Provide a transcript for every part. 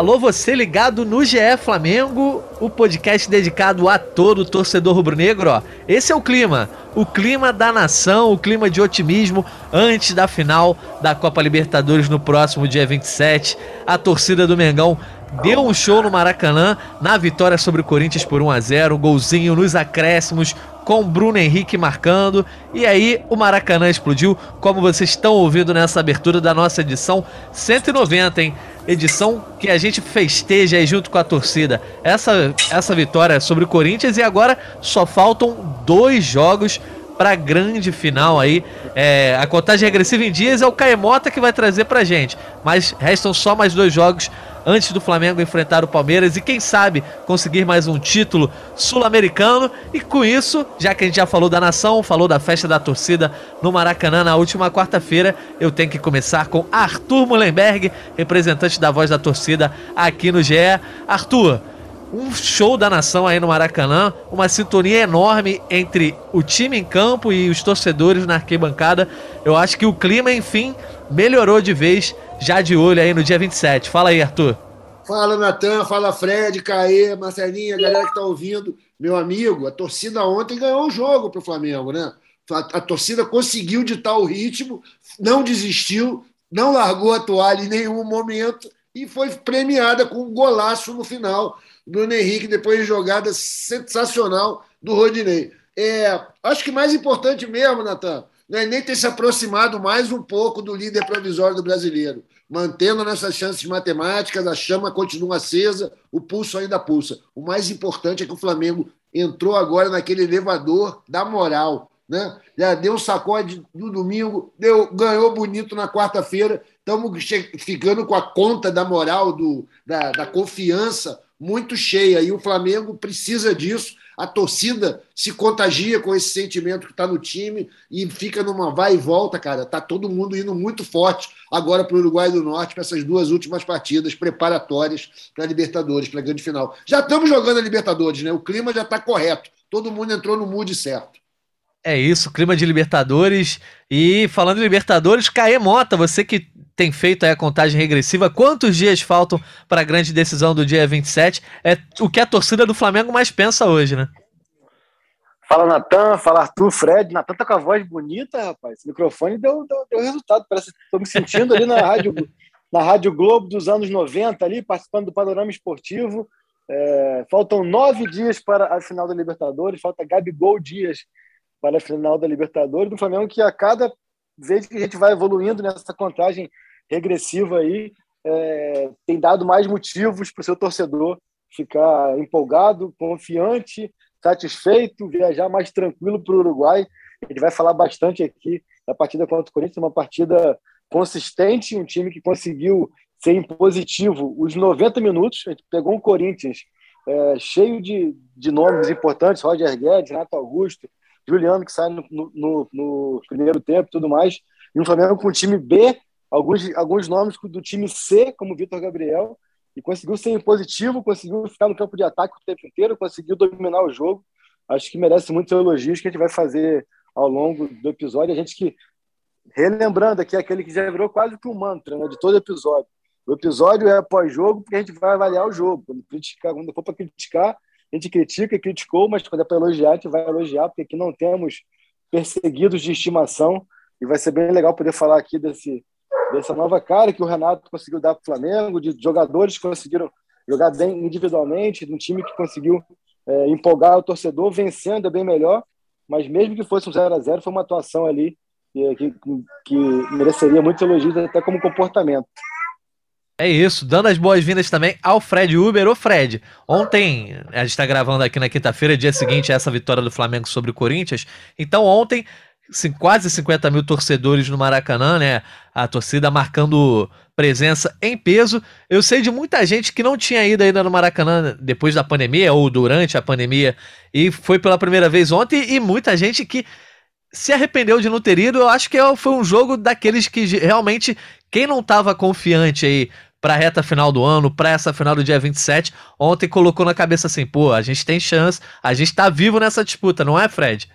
Alô, você ligado no GE Flamengo, o podcast dedicado a todo torcedor rubro-negro. Ó. Esse é o clima, o clima da nação, o clima de otimismo antes da final da Copa Libertadores no próximo dia 27. A torcida do Mengão deu um show no Maracanã na vitória sobre o Corinthians por 1 a 0, um golzinho nos acréscimos com Bruno Henrique marcando. E aí o Maracanã explodiu, como vocês estão ouvindo nessa abertura da nossa edição 190, hein? Edição que a gente festeja aí junto com a torcida essa, essa vitória sobre o Corinthians e agora só faltam dois jogos para a grande final aí. É, a contagem regressiva em dias é o Caemota que vai trazer para gente, mas restam só mais dois jogos antes do Flamengo enfrentar o Palmeiras e quem sabe conseguir mais um título sul-americano. E com isso, já que a gente já falou da nação, falou da festa da torcida no Maracanã na última quarta-feira, eu tenho que começar com Arthur Mullenberg, representante da voz da torcida aqui no GE. Arthur, um show da nação aí no Maracanã, uma sintonia enorme entre o time em campo e os torcedores na arquibancada. Eu acho que o clima, enfim, melhorou de vez já de olho aí no dia 27. Fala aí, Arthur. Fala, Natan, fala Fred, Caê, Marcelinha, galera que tá ouvindo. Meu amigo, a torcida ontem ganhou o jogo pro Flamengo, né? A, a torcida conseguiu ditar o ritmo, não desistiu, não largou a toalha em nenhum momento e foi premiada com um golaço no final. Bruno Henrique, depois de jogada sensacional do Rodinei. É, acho que mais importante mesmo, Natan, não é nem ter se aproximado mais um pouco do líder provisório do brasileiro. Mantendo nessas chances matemáticas, a chama continua acesa, o pulso ainda pulsa. O mais importante é que o Flamengo entrou agora naquele elevador da moral. Né? Já deu um sacode no domingo, deu, ganhou bonito na quarta-feira. Estamos ficando com a conta da moral, do, da, da confiança muito cheia. E o Flamengo precisa disso a torcida se contagia com esse sentimento que está no time e fica numa vai e volta, cara. Tá todo mundo indo muito forte agora para o Uruguai do Norte para essas duas últimas partidas preparatórias para a Libertadores, para a grande final. Já estamos jogando a Libertadores, né? O clima já está correto. Todo mundo entrou no mood certo. É isso, clima de Libertadores. E falando em Libertadores, Caê Mota, você que tem feito a contagem regressiva. Quantos dias faltam para a grande decisão do dia 27? É o que a torcida do Flamengo mais pensa hoje, né? Fala Natan, fala Arthur, Fred. Natan tá com a voz bonita, rapaz. Esse microfone deu, deu, deu resultado. Parece que estou me sentindo ali na rádio, na rádio Globo dos anos 90, ali, participando do panorama esportivo. É, faltam nove dias para a final da Libertadores, falta Gabigol dias para a final da Libertadores do Flamengo, que a cada vez que a gente vai evoluindo nessa contagem regressiva aí é, tem dado mais motivos para o seu torcedor ficar empolgado, confiante, satisfeito, viajar mais tranquilo para o Uruguai. Gente vai falar bastante aqui da partida contra o Corinthians, uma partida consistente, um time que conseguiu ser impositivo os 90 minutos. A gente pegou um Corinthians é, cheio de, de nomes importantes, Roger Guedes, Renato Augusto, Juliano, que sai no, no, no primeiro tempo e tudo mais, e um Flamengo com um time B alguns, alguns nomes do time C, como Vitor Gabriel, e conseguiu ser positivo, conseguiu ficar no campo de ataque o tempo inteiro, conseguiu dominar o jogo. Acho que merece muitos elogios que a gente vai fazer ao longo do episódio. A gente que, relembrando aqui, aquele que já virou quase que um mantra né, de todo episódio. O episódio é pós-jogo, porque a gente vai avaliar o jogo. Quando, criticar, quando for para criticar, a gente critica e criticou, mas quando é para elogiar, a gente vai elogiar, porque aqui não temos perseguidos de estimação. E vai ser bem legal poder falar aqui desse, dessa nova cara que o Renato conseguiu dar para o Flamengo, de jogadores que conseguiram jogar bem individualmente, de um time que conseguiu é, empolgar o torcedor, vencendo é bem melhor, mas mesmo que fosse um 0 a 0 foi uma atuação ali que, que, que mereceria muitos elogios até como comportamento. É isso, dando as boas-vindas também ao Fred Uber. Ô Fred, ontem, a gente está gravando aqui na quinta-feira, dia seguinte a essa vitória do Flamengo sobre o Corinthians. Então ontem quase 50 mil torcedores no Maracanã, né? A torcida marcando presença em peso. Eu sei de muita gente que não tinha ido ainda no Maracanã depois da pandemia ou durante a pandemia e foi pela primeira vez ontem, e muita gente que se arrependeu de não ter ido. Eu acho que é, foi um jogo daqueles que realmente, quem não estava confiante aí para a reta final do ano, para essa final do dia 27, ontem colocou na cabeça assim, pô, a gente tem chance, a gente está vivo nessa disputa, não é, Fred?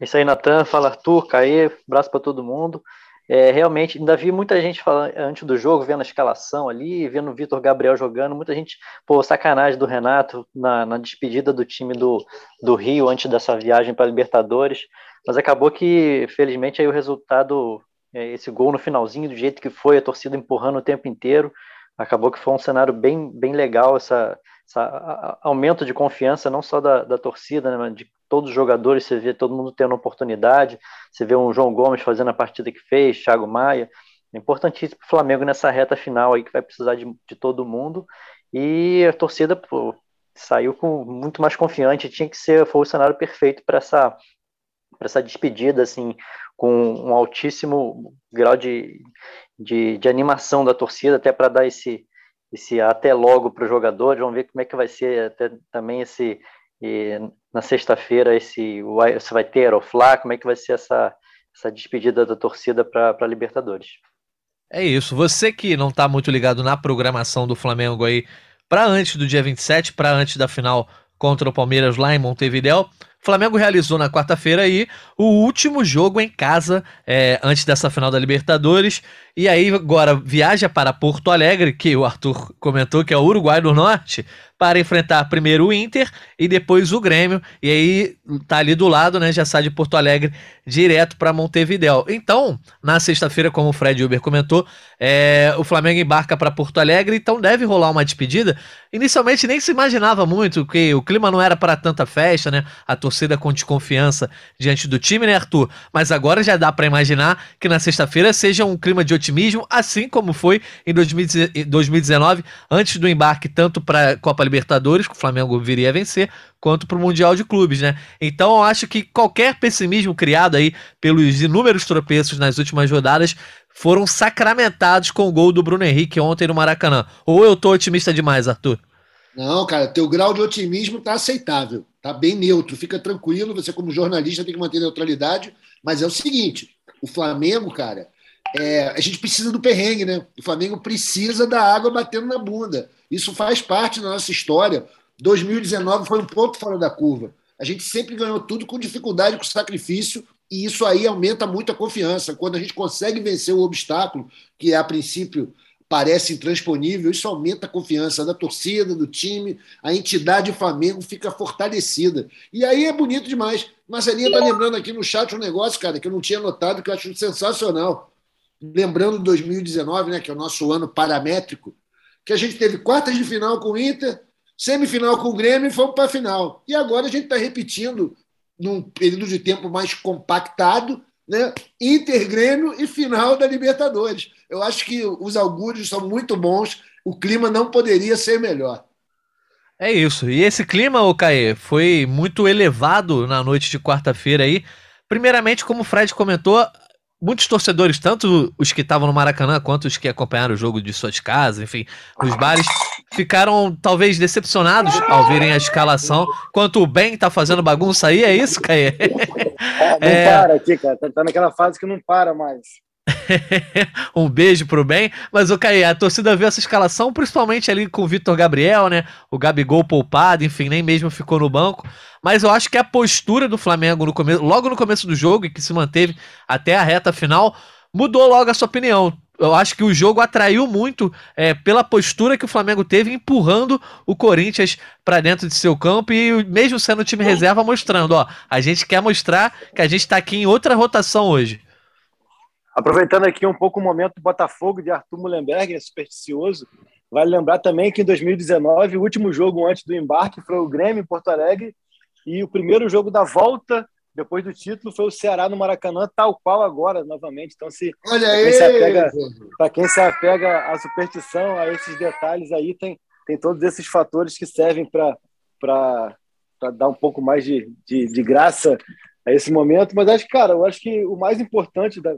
Isso aí, Natan, fala Arthur, Caê, abraço para todo mundo. É, realmente, ainda vi muita gente falando antes do jogo, vendo a escalação ali, vendo o Vitor Gabriel jogando, muita gente, pô, sacanagem do Renato na, na despedida do time do, do Rio antes dessa viagem para Libertadores, mas acabou que, felizmente, aí o resultado, esse gol no finalzinho, do jeito que foi, a torcida empurrando o tempo inteiro, acabou que foi um cenário bem, bem legal, essa, essa aumento de confiança, não só da, da torcida, né, mas de todos os jogadores, você vê todo mundo tendo oportunidade, você vê um João Gomes fazendo a partida que fez, Thiago Maia, é importantíssimo para o Flamengo nessa reta final aí que vai precisar de, de todo mundo, e a torcida pô, saiu com muito mais confiante, tinha que ser, foi o cenário perfeito para essa essa despedida, assim, com um altíssimo grau de, de, de animação da torcida, até para dar esse, esse até logo para os jogadores. Vamos ver como é que vai ser até, também esse, e na sexta-feira esse vai ter Aeroflá, como é que vai ser essa, essa despedida da torcida para a Libertadores? É isso. Você que não está muito ligado na programação do Flamengo aí para antes do dia 27, para antes da final contra o Palmeiras lá em Montevideo, Flamengo realizou na quarta-feira aí o último jogo em casa é, antes dessa final da Libertadores. E aí agora viaja para Porto Alegre, que o Arthur comentou que é o Uruguai do Norte, para enfrentar primeiro o Inter e depois o Grêmio. E aí tá ali do lado, né? Já sai de Porto Alegre direto para Montevideo. Então, na sexta-feira, como o Fred Uber comentou, é, o Flamengo embarca para Porto Alegre, então deve rolar uma despedida. Inicialmente nem se imaginava muito que o clima não era para tanta festa, né? A torcida com desconfiança diante do time, né, Arthur? Mas agora já dá para imaginar que na sexta-feira seja um clima de otimismo, assim como foi em 2019, antes do embarque tanto para Copa Libertadores, que o Flamengo viria a vencer, quanto para o Mundial de Clubes, né? Então eu acho que qualquer pessimismo criado aí pelos inúmeros tropeços nas últimas rodadas foram sacramentados com o gol do Bruno Henrique ontem no Maracanã. Ou eu tô otimista demais, Arthur? Não, cara, teu grau de otimismo tá aceitável, tá bem neutro, fica tranquilo, você como jornalista tem que manter neutralidade, mas é o seguinte, o Flamengo, cara, é, a gente precisa do perrengue, né? O Flamengo precisa da água batendo na bunda. Isso faz parte da nossa história. 2019 foi um ponto fora da curva. A gente sempre ganhou tudo com dificuldade, com sacrifício, e isso aí aumenta muito a confiança. Quando a gente consegue vencer o obstáculo, que a princípio parece intransponível, isso aumenta a confiança da torcida, do time, a entidade Flamengo fica fortalecida. E aí é bonito demais. Marcelinha está lembrando aqui no chat um negócio, cara, que eu não tinha notado, que eu acho sensacional. Lembrando 2019, né, que é o nosso ano paramétrico, que a gente teve quartas de final com o Inter, semifinal com o Grêmio e fomos para a final. E agora a gente está repetindo num período de tempo mais compactado, né? Inter, Grêmio e final da Libertadores. Eu acho que os augúrios são muito bons, o clima não poderia ser melhor. É isso. E esse clima, o Caê, foi muito elevado na noite de quarta-feira aí. Primeiramente, como o Fred comentou, muitos torcedores, tanto os que estavam no Maracanã quanto os que acompanharam o jogo de suas casas, enfim, nos bares, ficaram talvez decepcionados ao verem a escalação. Quanto o Ben tá fazendo bagunça aí, é isso, Caê? É, não é... para aqui, cara. Tá, tá naquela fase que não para mais. um beijo pro bem. Mas, o Caí, a torcida viu essa escalação, principalmente ali com o Vitor Gabriel, né? O Gabigol poupado, enfim, nem mesmo ficou no banco. Mas eu acho que a postura do Flamengo no começo, logo no começo do jogo, e que se manteve até a reta final, mudou logo a sua opinião. Eu acho que o jogo atraiu muito é, pela postura que o Flamengo teve, empurrando o Corinthians para dentro de seu campo e mesmo sendo time reserva, mostrando, ó, a gente quer mostrar que a gente está aqui em outra rotação hoje. Aproveitando aqui um pouco o momento do Botafogo de Arthur Mullenberg, é supersticioso, vale lembrar também que em 2019, o último jogo antes do embarque foi o Grêmio em Porto Alegre e o primeiro jogo da volta depois do título foi o Ceará no Maracanã, tal qual agora, novamente. Então, se! Para quem se apega à superstição, a esses detalhes aí, tem, tem todos esses fatores que servem para dar um pouco mais de, de, de, graça a esse momento. Mas acho que, cara, eu acho que o mais importante da,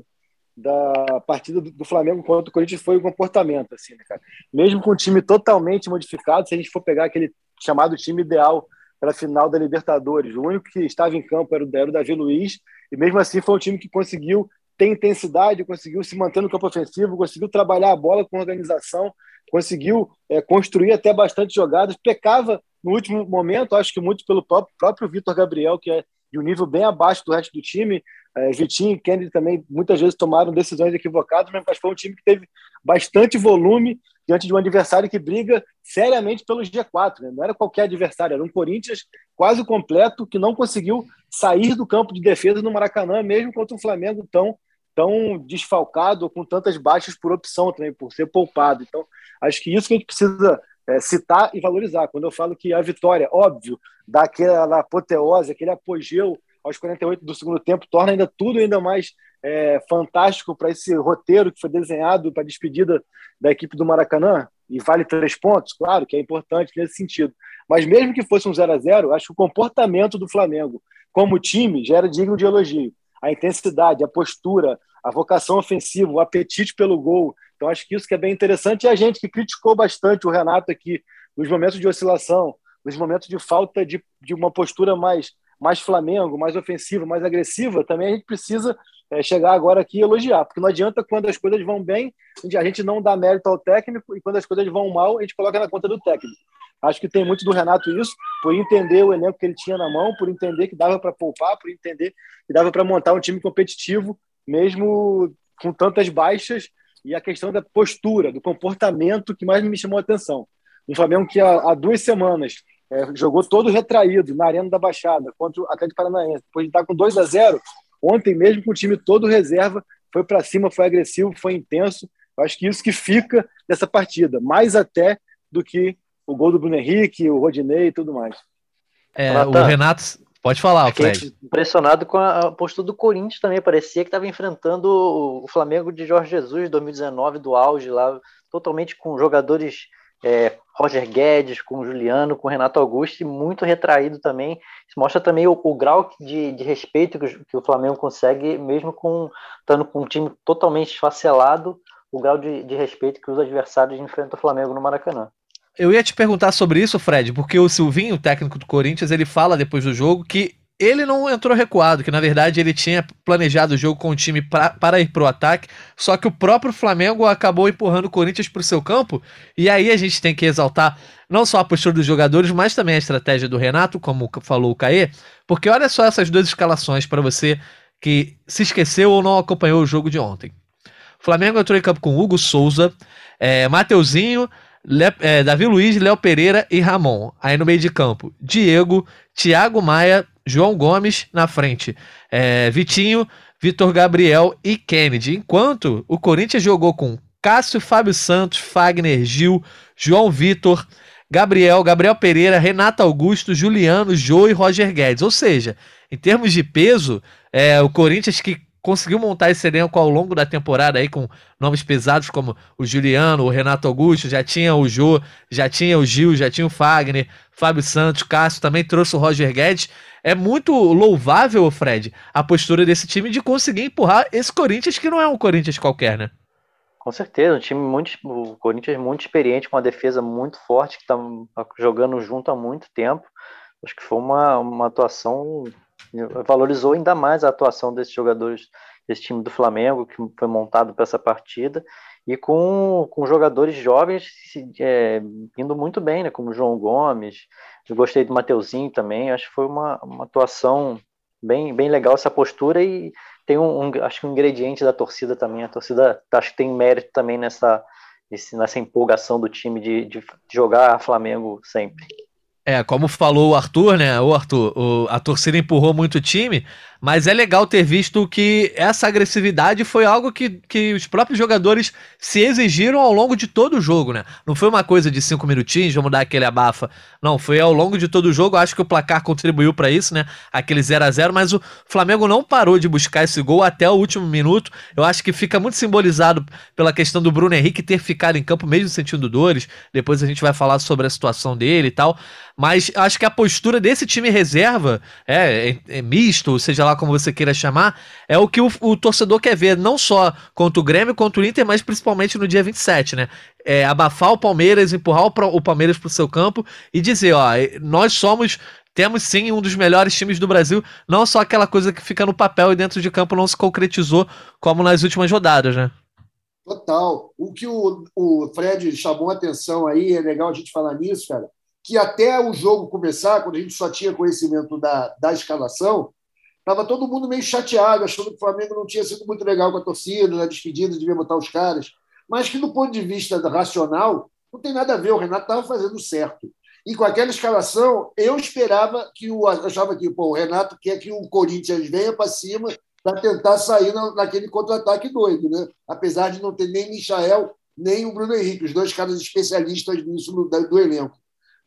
da partida do, Flamengo contra o Corinthians foi o comportamento, assim, né, cara? Mesmo com o time totalmente modificado, se a gente for pegar aquele chamado time ideal para a final da Libertadores. O único que estava em campo era o, era Davi Luiz, e mesmo assim foi um time que conseguiu ter intensidade, conseguiu se manter no campo ofensivo, conseguiu trabalhar a bola com organização, conseguiu é, construir até bastante jogadas, pecava no último momento, acho que muito pelo próprio, próprio Vitor Gabriel, que é de um nível bem abaixo do resto do time. É, Vitinho e Kennedy também muitas vezes tomaram decisões equivocadas, mas foi um time que teve bastante volume diante de um adversário que briga seriamente pelo G4. Né? Não era qualquer adversário, era um Corinthians quase completo que não conseguiu sair do campo de defesa no Maracanã, mesmo contra um Flamengo tão, tão desfalcado, com tantas baixas por opção também, por ser poupado. Então, acho que isso que a gente precisa é, citar e valorizar. Quando eu falo que a vitória, óbvio, dá aquela apoteose, aquele apogeu aos 48 do segundo tempo, torna ainda tudo ainda mais é, fantástico para esse roteiro que foi desenhado para a despedida da equipe do Maracanã. E vale três pontos, claro que é importante nesse sentido. Mas mesmo que fosse um 0 a 0 acho que o comportamento do Flamengo como time já era digno de elogio. A intensidade, a postura, a vocação ofensiva, o apetite pelo gol, então, acho que isso que é bem interessante. E a gente que criticou bastante o Renato aqui nos momentos de oscilação, nos momentos de falta de, de uma postura mais, mais Flamengo, mais ofensiva, mais agressiva, também a gente precisa é, chegar agora aqui e elogiar, porque não adianta quando as coisas vão bem, a gente não dá mérito ao técnico, e quando as coisas vão mal, a gente coloca na conta do técnico. Acho que tem muito do Renato isso, por entender o elenco que ele tinha na mão, por entender que dava para poupar, por entender que dava para montar um time competitivo, mesmo com tantas baixas e a questão da postura, do comportamento que mais me chamou a atenção. Um Flamengo que há, há duas semanas é, jogou todo retraído na Arena da Baixada contra o Atlético Paranaense, depois de estar com 2 a 0 ontem mesmo com o time todo reserva, foi para cima, foi agressivo, foi intenso. Eu acho que isso que fica dessa partida, mais até do que o gol do Bruno Henrique, o Rodinei e tudo mais. É, o Renato, Pode falar, Fred. Impressionado com a postura do Corinthians também. Parecia que estava enfrentando o Flamengo de Jorge Jesus de 2019, do auge lá, totalmente com jogadores é, Roger Guedes, com Juliano, com Renato Augusto, e muito retraído também. Isso mostra também o, o grau de, de respeito que, que, o Flamengo consegue, mesmo com estando com um time totalmente esfacelado, o grau de, de respeito que os adversários enfrentam o Flamengo no Maracanã. Eu ia te perguntar sobre isso, Fred, porque o Silvinho, o técnico do Corinthians, ele fala depois do jogo que ele não entrou recuado, que na verdade ele tinha planejado o jogo com o time pra, para ir pro ataque, só que o próprio Flamengo acabou empurrando o Corinthians pro seu campo, e aí a gente tem que exaltar não só a postura dos jogadores, mas também a estratégia do Renato, como falou o Caê, porque olha só essas duas escalações para você que se esqueceu ou não acompanhou o jogo de ontem. O Flamengo entrou em campo com Hugo Souza, é, Mateuzinho, Le, é, Davi Luiz, Léo Pereira e Ramon. Aí no meio de campo, Diego, Thiago Maia, João Gomes na frente. É, Vitinho, Vitor Gabriel e Kennedy. Enquanto o Corinthians jogou com Cássio, Fábio Santos, Fagner, Gil, João Vitor, Gabriel, Gabriel Pereira, Renato Augusto, Juliano, Jô e Roger Guedes. Ou seja, em termos de peso, é, o Corinthians que conseguiu montar esse elenco ao longo da temporada aí com nomes pesados como o Juliano, o Renato Augusto, já tinha o Jô, já tinha o Gil, já tinha o Fagner, Fábio Santos, Cássio também trouxe o Roger Guedes. É muito louvável, Fred, a postura desse time de conseguir empurrar esse Corinthians que não é um Corinthians qualquer, né? Com certeza, um time muito, o Corinthians muito experiente, com uma defesa muito forte, que está jogando junto há muito tempo. Acho que foi uma, uma atuação valorizou ainda mais a atuação desses jogadores desse time do Flamengo, que foi montado para essa partida, e com, com jogadores jovens é, indo muito bem, né, como João Gomes, eu gostei do Mateuzinho também, acho que foi uma, uma atuação bem, bem legal essa postura, e tem um, um, acho que um ingrediente da torcida também, a torcida acho que tem mérito também nessa, nessa empolgação do time de, de jogar Flamengo sempre. É, como falou o Arthur, né? O Arthur, o, a torcida empurrou muito o time, mas é legal ter visto que essa agressividade foi algo que, que os próprios jogadores se exigiram ao longo de todo o jogo, né? Não foi uma coisa de cinco minutinhos, vamos dar aquele abafa. Não, foi ao longo de todo o jogo. Acho que o placar contribuiu para isso, né? Aquele 0 a 0 mas o Flamengo não parou de buscar esse gol até o último minuto. Eu acho que fica muito simbolizado pela questão do Bruno Henrique ter ficado em campo mesmo sentindo dores. Depois a gente vai falar sobre a situação dele e tal. Mas acho que a postura desse time reserva é, é, é misto, seja lá como você queira chamar, é o que o, o, torcedor quer ver, não só contra o Grêmio, contra o Inter, mas principalmente no dia 27, né? É, abafar o Palmeiras, empurrar o, o Palmeiras pro seu campo e dizer, ó, nós somos temos sim um dos melhores times do Brasil, não só aquela coisa que fica no papel e dentro de campo não se concretizou como nas últimas rodadas, né? Total. O que o, o Fred chamou a atenção aí, é legal a gente falar nisso, cara, que até o jogo começar, quando a gente só tinha conhecimento da, da escalação, estava todo mundo meio chateado, achando que o Flamengo não tinha sido muito legal com a torcida, na despedida, devia botar os caras. Mas que, do ponto de vista racional, não tem nada a ver. O Renato estava fazendo certo. E com aquela escalação, eu esperava que o. achava que pô, o Renato quer que o Corinthians venha para cima para tentar sair naquele contra-ataque doido, né? Apesar de não ter nem Michael, nem o Bruno Henrique, os dois caras especialistas nisso do, do elenco.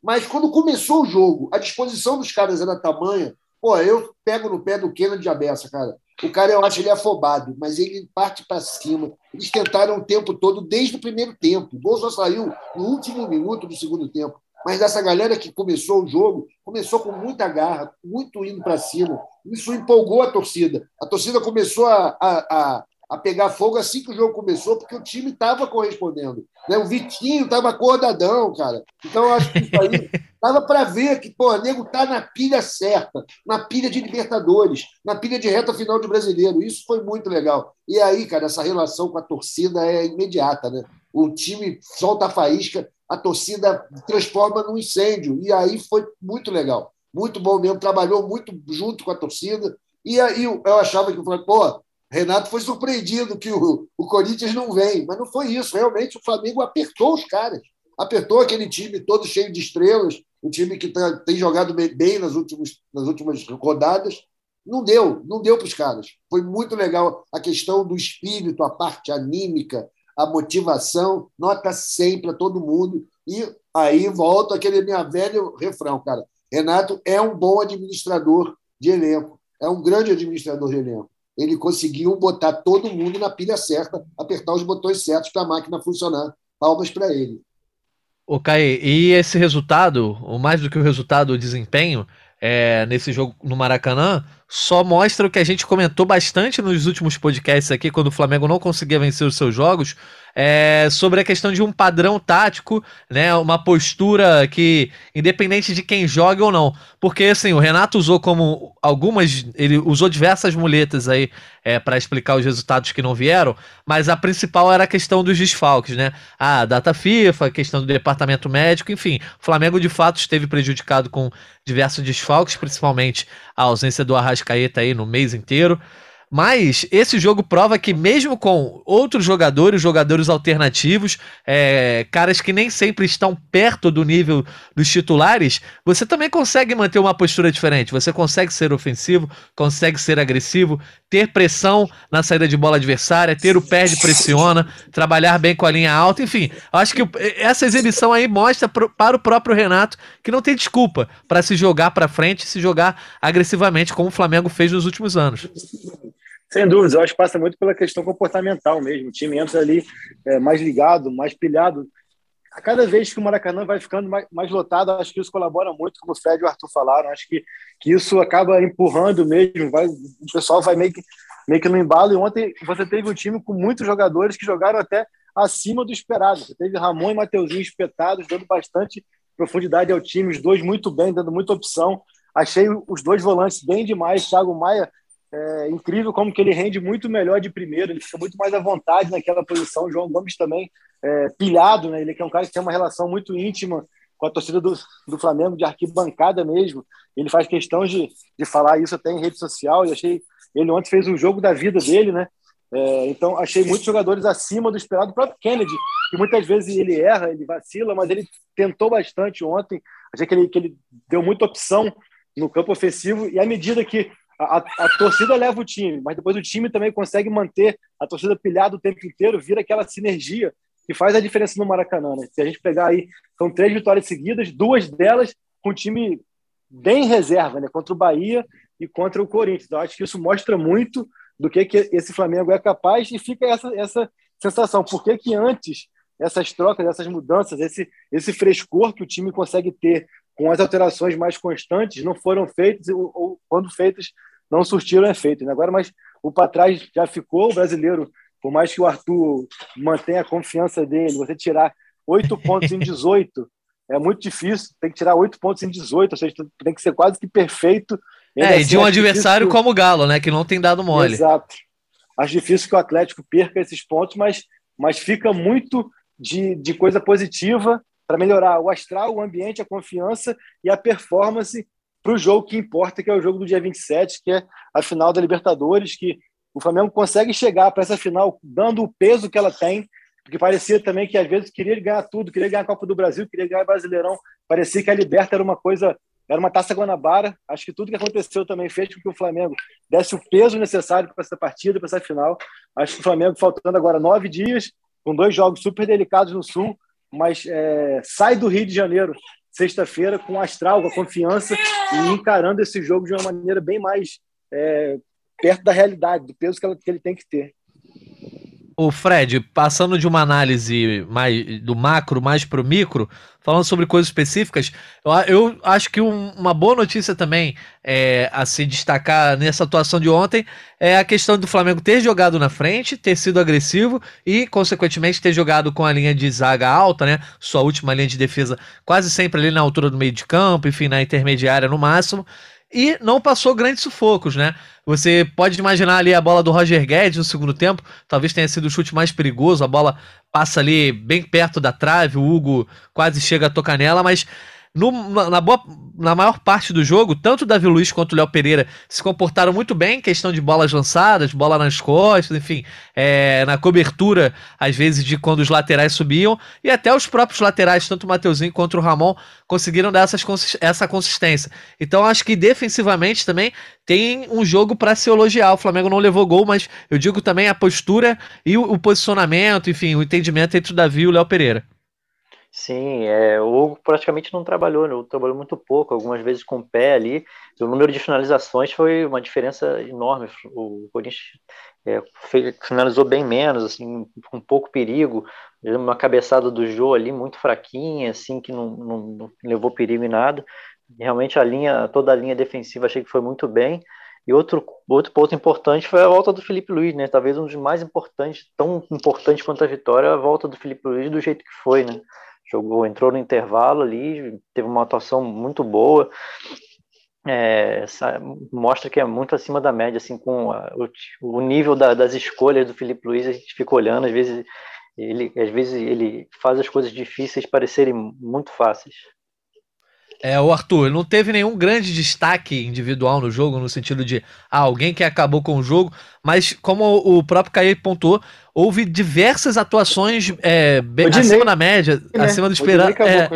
Mas quando começou o jogo, a disposição dos caras era tamanha Pô, eu pego no pé do Kenan de Abessa, cara. O cara, eu acho ele afobado, mas ele parte para cima. Eles tentaram o tempo todo, desde o primeiro tempo. O gol só saiu no último minuto do segundo tempo. Mas dessa galera que começou o jogo, começou com muita garra, muito indo para cima. Isso empolgou a torcida. A torcida começou a, a, a, a pegar fogo assim que o jogo começou, porque o time estava correspondendo. Né? O Vitinho estava acordadão, cara. Então, eu acho que isso aí dava para ver que pô, o nego tá na pilha certa, na pilha de Libertadores, na pilha de reta final de brasileiro. Isso foi muito legal. E aí, cara, essa relação com a torcida é imediata, né? O time solta a faísca, a torcida transforma num incêndio. E aí foi muito legal. Muito bom mesmo, trabalhou muito junto com a torcida. E aí eu achava que, pô, Renato foi surpreendido que o, o Corinthians não vem, mas não foi isso. Realmente o Flamengo apertou os caras. Apertou aquele time todo cheio de estrelas, um time que tá, tem jogado bem nas últimas, nas últimas rodadas. Não deu, não deu para os caras. Foi muito legal a questão do espírito, a parte anímica, a motivação, nota 100 para todo mundo. E aí volta aquele minha velho refrão, cara. Renato é um bom administrador de elenco, é um grande administrador de elenco ele conseguiu botar todo mundo na pilha certa, apertar os botões certos para a máquina funcionar. Palmas para ele. O Caí, e esse resultado, ou mais do que o resultado, o desempenho é, nesse jogo no Maracanã, só mostra o que a gente comentou bastante nos últimos podcasts aqui, quando o Flamengo não conseguia vencer os seus jogos, é, sobre a questão de um padrão tático, né, uma postura que, independente de quem joga ou não, porque assim, o Renato usou como algumas, ele usou diversas muletas aí é, para explicar os resultados que não vieram, mas a principal era a questão dos desfalques, né, a data FIFA, a questão do departamento médico, enfim, o Flamengo de fato esteve prejudicado com diversos desfalques, principalmente a ausência do Arrascaeta aí no mês inteiro, mas esse jogo prova que, mesmo com outros jogadores, jogadores alternativos, é, caras que nem sempre estão perto do nível dos titulares, você também consegue manter uma postura diferente. Você consegue ser ofensivo, consegue ser agressivo, ter pressão na saída de bola adversária, ter o pé de pressiona, trabalhar bem com a linha alta, enfim. Acho que essa exibição aí mostra pro, para o próprio Renato que não tem desculpa para se jogar para frente, se jogar agressivamente, como o Flamengo fez nos últimos anos. Sem dúvida, eu acho que passa muito pela questão comportamental mesmo. O time entra ali é, mais ligado, mais pilhado. A cada vez que o Maracanã vai ficando mais, mais, lotado, acho que isso colabora muito, como o Fred e o Arthur falaram. Acho que, que isso acaba empurrando mesmo. Vai, o pessoal vai meio que, meio que no embalo. E ontem você teve um time com muitos jogadores que jogaram até acima do esperado. Você teve Ramon e Mateuzinho espetados, dando bastante profundidade ao time. Os dois muito bem, dando muita opção. Achei os dois volantes bem demais. Thiago Maia é incrível como que ele rende muito melhor de primeiro, ele fica muito mais à vontade naquela posição. O João Gomes também é, pilhado, né? Ele é um cara que tem uma relação muito íntima com a torcida do, do Flamengo, de arquibancada mesmo. Ele faz questão de, de falar isso até em rede social. E achei ele ontem fez o jogo da vida dele, né? É, então achei muitos jogadores acima do esperado. O próprio Kennedy, que muitas vezes ele erra, ele vacila, mas ele tentou bastante ontem. Achei que ele, que ele deu muita opção no campo ofensivo e à medida que a, a, torcida leva o time, mas depois o time também consegue manter a torcida pilhada o tempo inteiro, vira aquela sinergia que faz a diferença no Maracanã. Né? Se a gente pegar aí, são três vitórias seguidas, duas delas com o time bem reserva, né? contra o Bahia e contra o Corinthians. Então, acho que isso mostra muito do que, que esse Flamengo é capaz e fica essa, essa sensação. Por que, que antes essas trocas, essas mudanças, esse, esse frescor que o time consegue ter com as alterações mais constantes não foram feitas ou, ou quando feitas não surtiram efeito. Né? Agora, mas o para trás já ficou, o brasileiro, por mais que o Arthur mantenha a confiança dele, você tirar oito pontos em 18, é muito difícil, tem que tirar oito pontos em 18, ou seja, tem que ser quase que perfeito. É, e de um adversário como o Galo, né, que não tem dado mole. Exato. Acho difícil que o Atlético perca esses pontos, mas, mas fica muito de, de coisa positiva para melhorar o astral, o ambiente, a confiança e a performance para o jogo que importa, que é o jogo do dia 27, que é a final da Libertadores, que o Flamengo consegue chegar para essa final dando o peso que ela tem, porque parecia também que às vezes queria ganhar tudo, queria ganhar a Copa do Brasil, queria ganhar o Brasileirão, parecia que a Liberta era uma coisa, era uma taça Guanabara. Acho que tudo que aconteceu também fez com que o Flamengo desse o peso necessário para essa partida, para essa final. Acho que o Flamengo, faltando agora nove dias, com dois jogos super delicados no Sul, mas é, sai do Rio de Janeiro sexta-feira com astral, com a confiança e encarando esse jogo de uma maneira bem mais é, perto da realidade, do peso que, ela, que ele tem que ter. O Fred, passando de uma análise mais do macro mais para o micro, falando sobre coisas específicas, eu, eu acho que um, uma boa notícia também é, a se destacar nessa atuação de ontem é a questão do Flamengo ter jogado na frente, ter sido agressivo e, consequentemente, ter jogado com a linha de zaga alta, né? Sua última linha de defesa quase sempre ali na altura do meio de campo, enfim, na intermediária no máximo e não passou grandes sufocos, né? Você pode imaginar ali a bola do Roger Guedes no segundo tempo, talvez tenha sido o chute mais perigoso, a bola passa ali bem perto da trave, o Hugo quase chega a tocar nela, mas no, na, boa, na maior parte do jogo, tanto o Davi Luiz quanto o Léo Pereira se comportaram muito bem em questão de bolas lançadas, bola nas costas, enfim, é, na cobertura, às vezes, de quando os laterais subiam, e até os próprios laterais, tanto o Mateuzinho quanto o Ramon, conseguiram dar essas, essa consistência. Então, acho que defensivamente também tem um jogo para se elogiar. O Flamengo não levou gol, mas eu digo também a postura e o, o posicionamento, enfim, o entendimento entre o Davi e o Léo Pereira. Sim, é, o Hugo praticamente não trabalhou, né? trabalhou muito pouco, algumas vezes com o pé ali. O número de finalizações foi uma diferença enorme. O Corinthians é, finalizou bem menos, assim, com pouco perigo. Uma cabeçada do Jô ali muito fraquinha, assim, que não, não, não levou perigo em nada. Realmente a linha, toda a linha defensiva achei que foi muito bem. E outro, outro ponto importante foi a volta do Felipe Luiz, né? Talvez um dos mais importantes, tão importante quanto a vitória, a volta do Felipe Luiz do jeito que foi, né? Jogou, entrou no intervalo ali, teve uma atuação muito boa. É, mostra que é muito acima da média, assim, com a, o, o, nível da, das escolhas do Felipe Luiz, a gente fica olhando, às vezes ele, às vezes ele faz as coisas difíceis parecerem muito fáceis. É, o Arthur, não teve nenhum grande destaque individual no jogo, no sentido de ah, alguém que acabou com o jogo, mas como o próprio Caio pontuou, houve diversas atuações é, bem, acima da média, né? acima do esperado. É,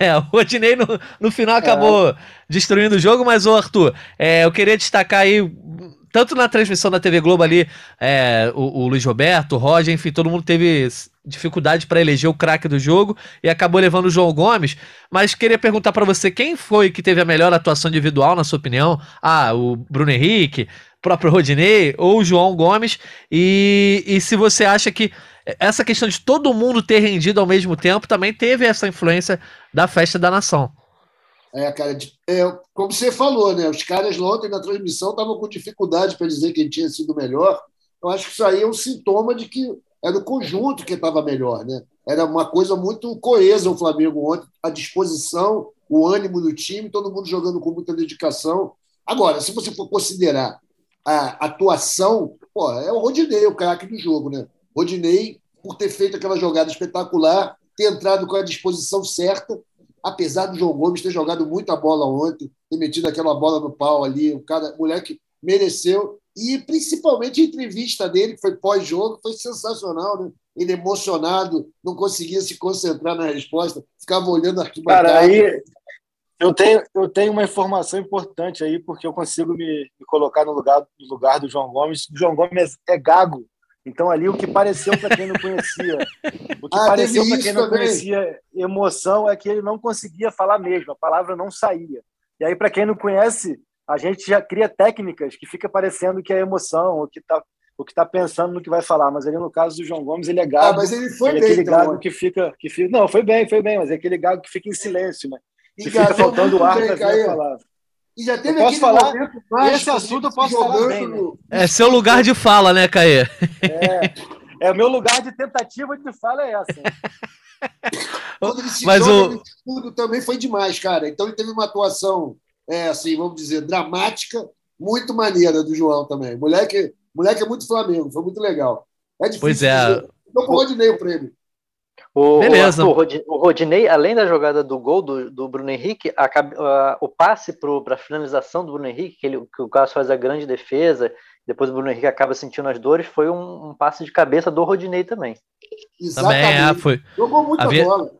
é, o Odinei no, no final acabou é. destruindo o jogo, mas, o Arthur, é, eu queria destacar aí tanto na transmissão da TV Globo ali, é, o, o, Luiz Roberto, o Roger, enfim, todo mundo teve dificuldade para eleger o craque do jogo e acabou levando o João Gomes. Mas queria perguntar para você quem foi que teve a melhor atuação individual, na sua opinião? Ah, o Bruno Henrique, próprio Rodinei ou o João Gomes? E, e se você acha que essa questão de todo mundo ter rendido ao mesmo tempo também teve essa influência da festa da nação. É, cara, é, como você falou, né? Os caras ontem na transmissão estavam com dificuldade para dizer quem tinha sido melhor. Eu acho que isso aí é um sintoma de que era o conjunto que estava melhor, né? Era uma coisa muito coesa o Flamengo ontem, a disposição, o ânimo do time, todo mundo jogando com muita dedicação. Agora, se você for considerar a atuação, pô, é o Rodinei, o craque do jogo, né? Rodinei, por ter feito aquela jogada espetacular, ter entrado com a disposição certa apesar do João Gomes ter jogado muita bola ontem, ter metido aquela bola no pau ali, o cara, o moleque mereceu. E principalmente a entrevista dele, que foi pós-jogo, foi sensacional, né? Ele emocionado, não conseguia se concentrar na resposta, ficava olhando a arquibancada. Cara, aí eu tenho, eu tenho uma informação importante aí, porque eu consigo me, me colocar no lugar, no lugar do João Gomes. O João Gomes é gago então, ali, o que pareceu para quem não conhecia, o que ah, pareceu para quem não também. conhecia emoção é que ele não conseguia falar mesmo, a palavra não saía. E aí, para quem não conhece, a gente já cria técnicas que fica parecendo que é emoção, ou que está o que está pensando no que vai falar, mas ali no caso do João Gomes ele é gago. Ah, mas ele foi ele é bem, aquele gago que fica, que fica, não, foi bem, foi bem, mas é aquele gago que fica em silêncio, né? Que fica faltando ar para ver a palavra. E já teve posso falar, esse assunto eu posso falar bem. Né? É seu lugar de fala, né, Caê? É, é o meu lugar de tentativa de fala é essa. quando ele se Mas o- escudo também foi demais, cara. Então ele teve uma atuação, é, assim, vamos dizer, dramática, muito maneira do João também. Moleque, moleque é muito Flamengo, foi muito legal. É difícil. Pois é. dizer. Dou pro Rodinei o prêmio. O, Beleza. O, Arthur, o Rodi- o Rodinei, além da jogada do gol do, do Bruno Henrique, a a- o passe para a finalização do Bruno Henrique, que, ele, que o Cássio faz a grande defesa, depois o Bruno Henrique acaba sentindo as dores, foi um, um passe de cabeça do Rodinei também. Também, é, Exatamente. foi. Jogou muita Havia- bola.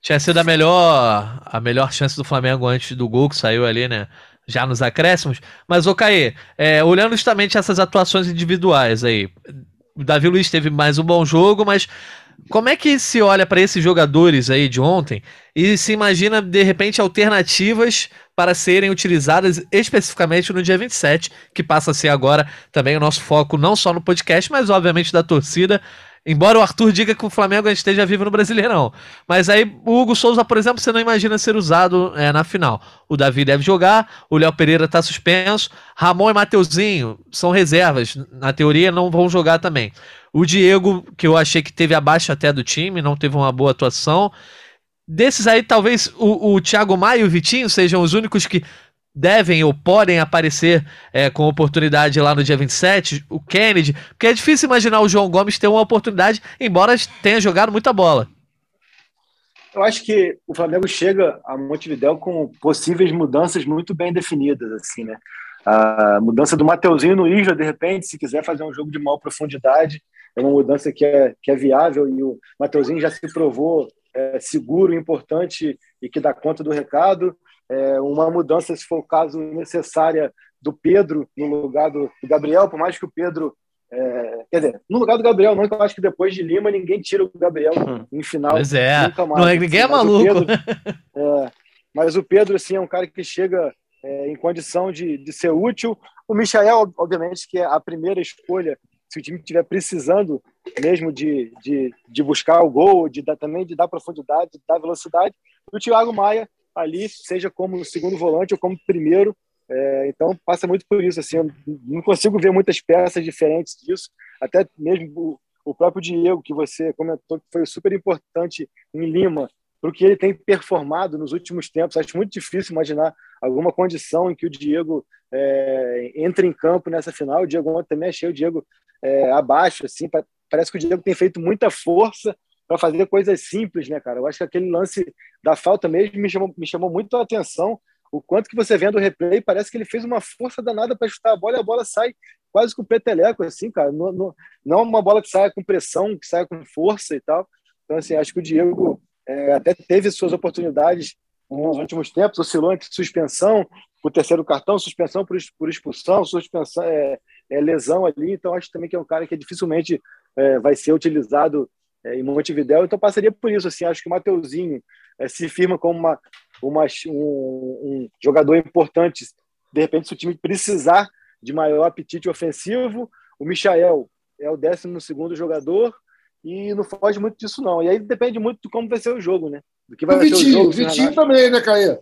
Tinha sido a melhor, a melhor chance do Flamengo antes do gol que saiu ali, né? Já nos acréscimos. Mas, ô Caê, é, olhando justamente essas atuações individuais aí, o Davi Luiz teve mais um bom jogo, mas como é que se olha para esses jogadores aí de ontem e se imagina, de repente, alternativas para serem utilizadas especificamente no dia 27, que passa a ser agora também o nosso foco, não só no podcast, mas obviamente da torcida. Embora o Arthur diga que o Flamengo esteja vivo no Brasileirão. Mas aí o Hugo Souza, por exemplo, você não imagina ser usado é, na final. O Davi deve jogar, o Léo Pereira está suspenso, Ramon e Mateuzinho são reservas. Na teoria não vão jogar também. O Diego, que eu achei que teve abaixo até do time, não teve uma boa atuação. Desses aí, talvez o, o Thiago Maia e o Vitinho sejam os únicos que devem ou podem aparecer é, com oportunidade lá no dia 27, o Kennedy, porque é difícil imaginar o João Gomes ter uma oportunidade, embora tenha jogado muita bola. Eu acho que o Flamengo chega a Montevidéu com possíveis mudanças muito bem definidas, assim, né? A mudança do Mateuzinho no Isla, de repente, se quiser fazer um jogo de maior profundidade, é uma mudança que é, que é viável e o Mateuzinho já se provou é, seguro, importante e que dá conta do recado. É, uma mudança, se for o caso, necessária do Pedro no lugar do, do Gabriel, por mais que o Pedro é, quer dizer, no lugar do Gabriel, não, que eu acho que depois de Lima ninguém tira o Gabriel em final. Pois é, nunca mais. não é, ninguém é Mas o maluco. Pedro, é, mas o Pedro, assim, é um cara que chega é, em condição de, de ser útil. O Michael, obviamente, que é a primeira escolha, se o time estiver precisando mesmo de, de, de buscar o gol, de dar, também de dar profundidade, de dar velocidade. E o Thiago Maia ali, seja como segundo volante ou como primeiro, é, então passa muito por isso. Assim, não consigo ver muitas peças diferentes disso. Até mesmo o, o próprio Diego, que você comentou que foi super importante em Lima, para o que ele tem performado nos últimos tempos. Acho muito difícil imaginar alguma condição em que o Diego é, entre em campo nessa final. O Diego ontem também achei o Diego é, abaixo, assim, parece que o Diego tem feito muita força para fazer coisas simples, né, cara? Eu acho que aquele lance da falta mesmo me chamou, me chamou muito a atenção. O quanto que você vendo o replay, parece que ele fez uma força danada para chutar a bola e a bola sai quase com o peteleco, assim, cara. Não, não, não uma bola que saia com pressão, que saia com força e tal. Então, assim, acho que o Diego é, até teve suas oportunidades nos últimos tempos, oscilou entre suspensão por terceiro cartão, suspensão por, por expulsão, suspensão, é, é, lesão ali. Então, acho também que é um cara que dificilmente é, vai ser utilizado é, em Montevidéu. Então, passaria por isso. Assim, acho que o Mateuzinho é, se firma como uma, uma, um, um, jogador importante. De repente, se o time precisar de maior apetite ofensivo, o Michael é o 12 jogador e não foge muito disso, não. E aí depende muito de como vai ser o jogo, né? Do que vai o ser Vitinho, o jogo. o Vitinho também, né, Caê?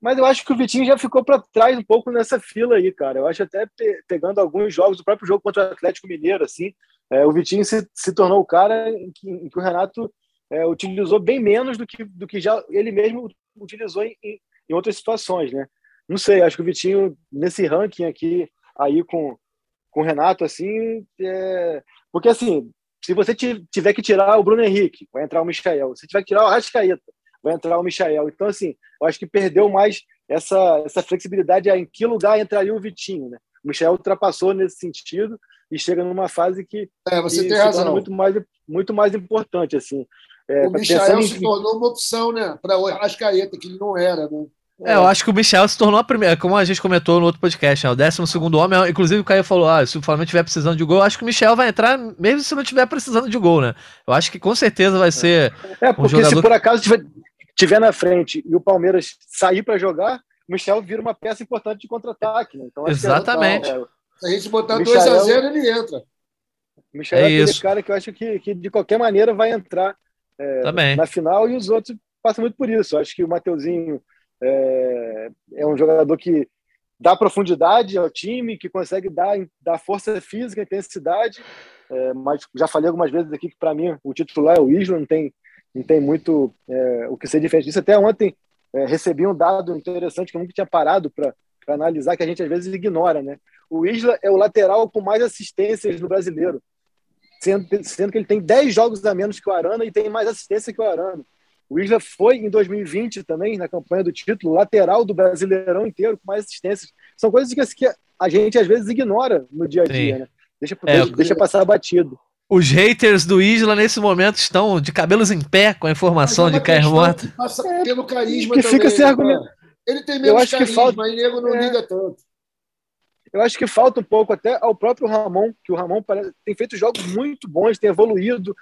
Mas eu acho que o Vitinho já ficou para trás um pouco nessa fila aí, cara. Eu acho até pe pegando alguns jogos, o próprio jogo contra o Atlético Mineiro, assim, é, o Vitinho se, se tornou o cara em que, em que o Renato é, utilizou bem menos do que, do que já ele mesmo utilizou em, em outras situações, né? Não sei, acho que o Vitinho, nesse ranking aqui, aí com, com o Renato, assim, é... porque assim, se você tiver que tirar o Bruno Henrique, vai entrar o Michael. Se tiver que tirar o Rascaeta, vai entrar o Michael. Então, assim, eu acho que perdeu mais essa, essa flexibilidade em que lugar entraria o Vitinho, né? O Michel ultrapassou nesse sentido e chega numa fase que, é, você que tem razão. muito mais, muito mais importante, assim. É, o Michel se tornou uma opção, né? Para o Rascaeta, que ele não era, né? É, eu acho que o Michel se tornou a primeira, como a gente comentou no outro podcast, né, o 12 homem. Inclusive o Caio falou: ah, se o Flamengo estiver precisando de gol, acho que o Michel vai entrar, mesmo se não estiver precisando de gol, né? Eu acho que com certeza vai ser. É, porque um jogador... se por acaso tiver, tiver na frente e o Palmeiras sair para jogar, o Michel vira uma peça importante de contra-ataque. Né? Então, Exatamente. É, se a gente botar 2x0, ele entra. O Michel é, é aquele isso. cara que eu acho que, que de qualquer maneira vai entrar é, na final e os outros passam muito por isso. Eu acho que o Mateuzinho é, é, um jogador que dá profundidade ao time, que consegue dar, dar força física, intensidade. É, mas já falei algumas vezes aqui que para mim o titular é o Isla, não tem, não tem muito é, o que ser diferente disso. Até ontem é, recebi um dado interessante que eu nunca tinha parado para analisar, que a gente às vezes ignora. Né? O Isla é o lateral com mais assistências no brasileiro, sendo, sendo que ele tem 10 jogos a menos que o Arana e tem mais assistência que o Arana. O Isla foi em 2020 também, na campanha do título, lateral do Brasileirão inteiro, com mais assistências. São coisas que, a gente às vezes ignora no dia a dia, né? Deixa, é, deixa, deixa passar batido. Os haters do Isla nesse momento estão de cabelos em pé com a informação é de Caio Mota. Passa pelo carisma que também, fica se argumento. Ele tem menos eu acho carisma, que falta... mas nego não é. liga tanto. Eu acho que falta um pouco até ao próprio Ramon, que o Ramon parece, tem feito jogos muito bons, tem evoluído.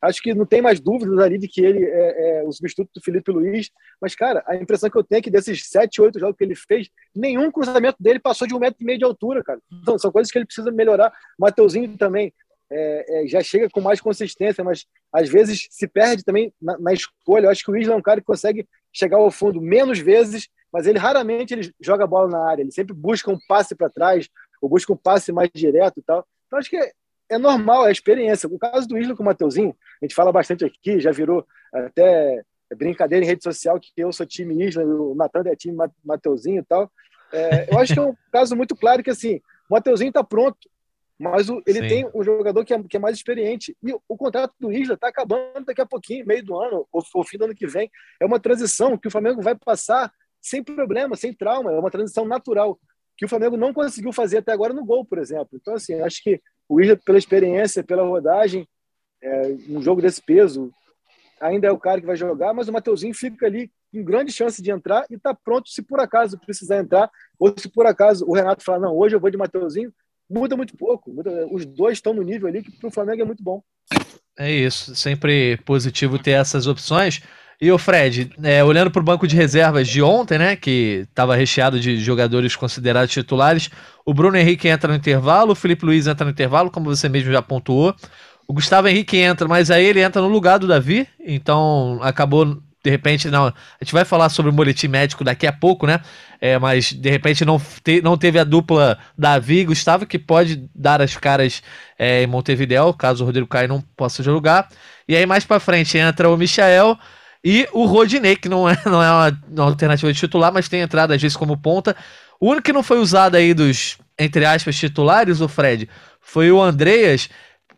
Acho que não tem mais dúvidas ali de que ele é, é o substituto do Felipe Luiz. Mas, cara, a impressão que eu tenho é que desses sete, oito jogos que ele fez, nenhum cruzamento dele passou de um metro e meio de altura, cara. Então, são coisas que ele precisa melhorar. O Mateuzinho também é, é, já chega com mais consistência, mas às vezes se perde também na, na, escolha. Eu acho que o Isla é um cara que consegue chegar ao fundo menos vezes, mas ele raramente ele joga a bola na área. Ele sempre busca um passe para trás, ou busca um passe mais direto e tal. Então acho que é, é normal, é a experiência. O caso do Isla com o Mateuzinho, a gente fala bastante aqui, já virou até brincadeira em rede social que eu sou time Isla, o Natan é time Mateuzinho e tal. É, eu acho que é um caso muito claro que assim, o Mateuzinho está pronto, mas o, ele Sim. tem um jogador que é, que é, mais experiente. E o, o contrato do Isla está acabando daqui a pouquinho, meio do ano, ou, ou fim do ano que vem. É uma transição que o Flamengo vai passar sem problema, sem trauma. É uma transição natural que o Flamengo não conseguiu fazer até agora no gol, por exemplo. Então, assim, acho que o Isla, pela experiência, pela rodagem, é, um jogo desse peso, ainda é o cara que vai jogar, mas o Mateuzinho fica ali com grande chance de entrar e está pronto se por acaso precisar entrar, ou se por acaso o Renato falar, não, hoje eu vou de Mateuzinho, muda muito pouco. Muda, os dois estão no nível ali que para o Flamengo é muito bom. É isso, sempre positivo ter essas opções. E o Fred, é, olhando para o banco de reservas de ontem, né, que estava recheado de jogadores considerados titulares, o Bruno Henrique entra no intervalo, o Felipe Luiz entra no intervalo, como você mesmo já pontuou. O Gustavo Henrique entra, mas aí ele entra no lugar do Davi, então acabou de repente, não. A gente vai falar sobre o boletim médico daqui a pouco, né? É, mas de repente não, te, não teve a dupla Davi e Gustavo, que pode dar as caras é, em Montevideo, caso o Rodrigo Caio não possa jogar. E aí mais para frente entra o Michael e o Rodinei, que não é, não é uma, uma alternativa de titular, mas tem entrado às vezes como ponta. O único que não foi usado aí dos, entre aspas, titulares, o Fred, foi o Andreas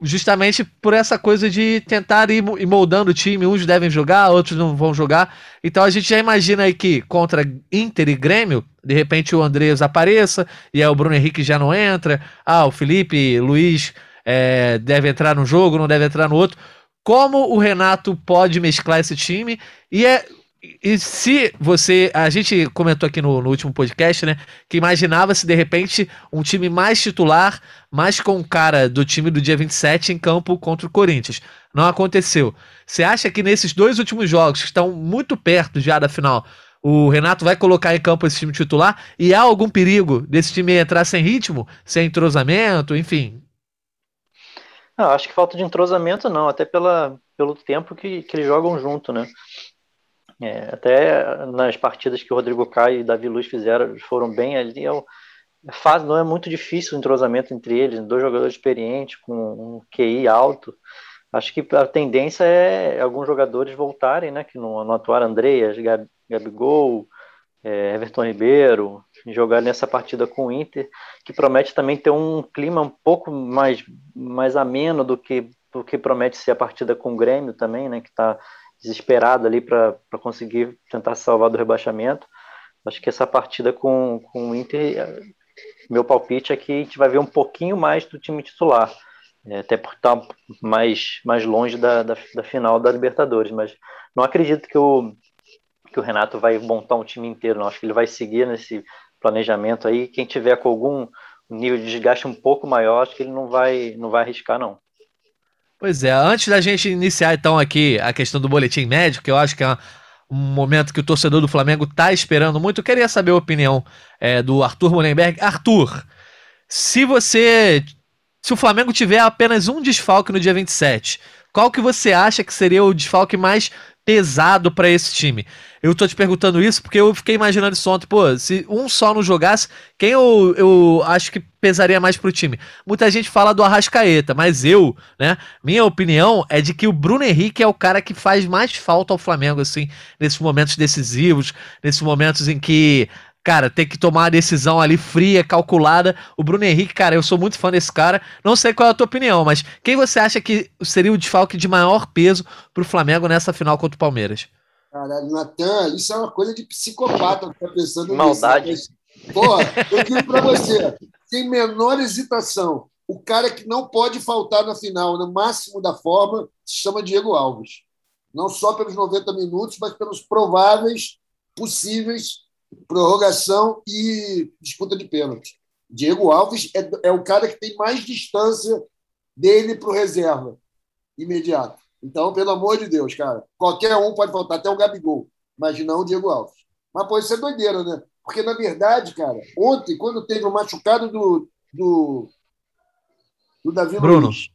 justamente por essa coisa de tentar ir moldando o time. Uns devem jogar, outros não vão jogar. Então a gente já imagina aí que contra Inter e Grêmio, de repente o Andreas apareça, e aí o Bruno Henrique já não entra. Ah, o Felipe, Luiz é, deve entrar no jogo, não deve entrar no outro. Como o Renato pode mesclar esse time? E é e se você. A gente comentou aqui no, no último podcast, né? Que imaginava se de repente um time mais titular, mais com cara do time do dia 27 em campo contra o Corinthians. Não aconteceu. Você acha que nesses dois últimos jogos, que estão muito perto já da final, o Renato vai colocar em campo esse time titular? E há algum perigo desse time entrar sem ritmo, sem entrosamento, enfim? Não, acho que falta de entrosamento não, até pela, pelo tempo que, que eles jogam junto, né? É, até nas partidas que o Rodrigo Caio e Davi Luiz fizeram, foram bem ali. É, faz, não é muito difícil o entrosamento entre eles, dois jogadores experientes, com um QI alto. Acho que a tendência é alguns jogadores voltarem, né? Que não, não atuaram Andreas, Gab, Gabigol, é, Everton Ribeiro, jogar nessa partida com o Inter, que promete também ter um clima um pouco mais, mais ameno do que, do que promete ser a partida com o Grêmio também, né? Que está desesperado ali para conseguir tentar salvar do rebaixamento. Acho que essa partida com, com o Inter, meu palpite é que a gente vai ver um pouquinho mais do time titular, é, até por estar mais, mais longe da, da, da, final da Libertadores. Mas não acredito que o, que o Renato vai montar um time inteiro, não. Acho que ele vai seguir nesse planejamento aí. Quem tiver com algum nível de desgaste um pouco maior, acho que ele não vai, não vai arriscar, não. Pois é, antes da gente iniciar então aqui a questão do boletim médico, que eu acho que é um momento que o torcedor do Flamengo está esperando muito, eu queria saber a opinião é, do Arthur Mullenberg. Arthur, se você. Se o Flamengo tiver apenas um desfalque no dia 27, qual que você acha que seria o desfalque mais pesado para esse time. Eu tô te perguntando isso porque eu fiquei imaginando isso ontem, pô, se um só não jogasse, quem eu, eu acho que pesaria mais pro time? Muita gente fala do Arrascaeta, mas eu, né, minha opinião é de que o Bruno Henrique é o cara que faz mais falta ao Flamengo, assim, nesses momentos decisivos, nesses momentos em que cara, tem que tomar uma decisão ali fria, calculada. O Bruno Henrique, cara, eu sou muito fã desse cara. Não sei qual é a tua opinião, mas quem você acha que seria o desfalque de maior peso pro Flamengo nessa final contra o Palmeiras? Caralho, Natan, isso é uma coisa de psicopata tá pensando Maldade. nisso. Porra, eu digo pra você, sem menor hesitação, o cara que não pode faltar na final, no máximo da forma, se chama Diego Alves. Não só pelos 90 minutos, mas pelos prováveis, possíveis prorrogação e disputa de pênalti. Diego Alves é, é o cara que tem mais distância dele para o reserva imediato. Então, pelo amor de Deus, cara, qualquer um pode faltar, até o Gabigol, mas não o Diego Alves. Mas pode ser doideira, né? Porque, na verdade, cara, ontem, quando teve o machucado do, do, do Davi Bruno. Luiz.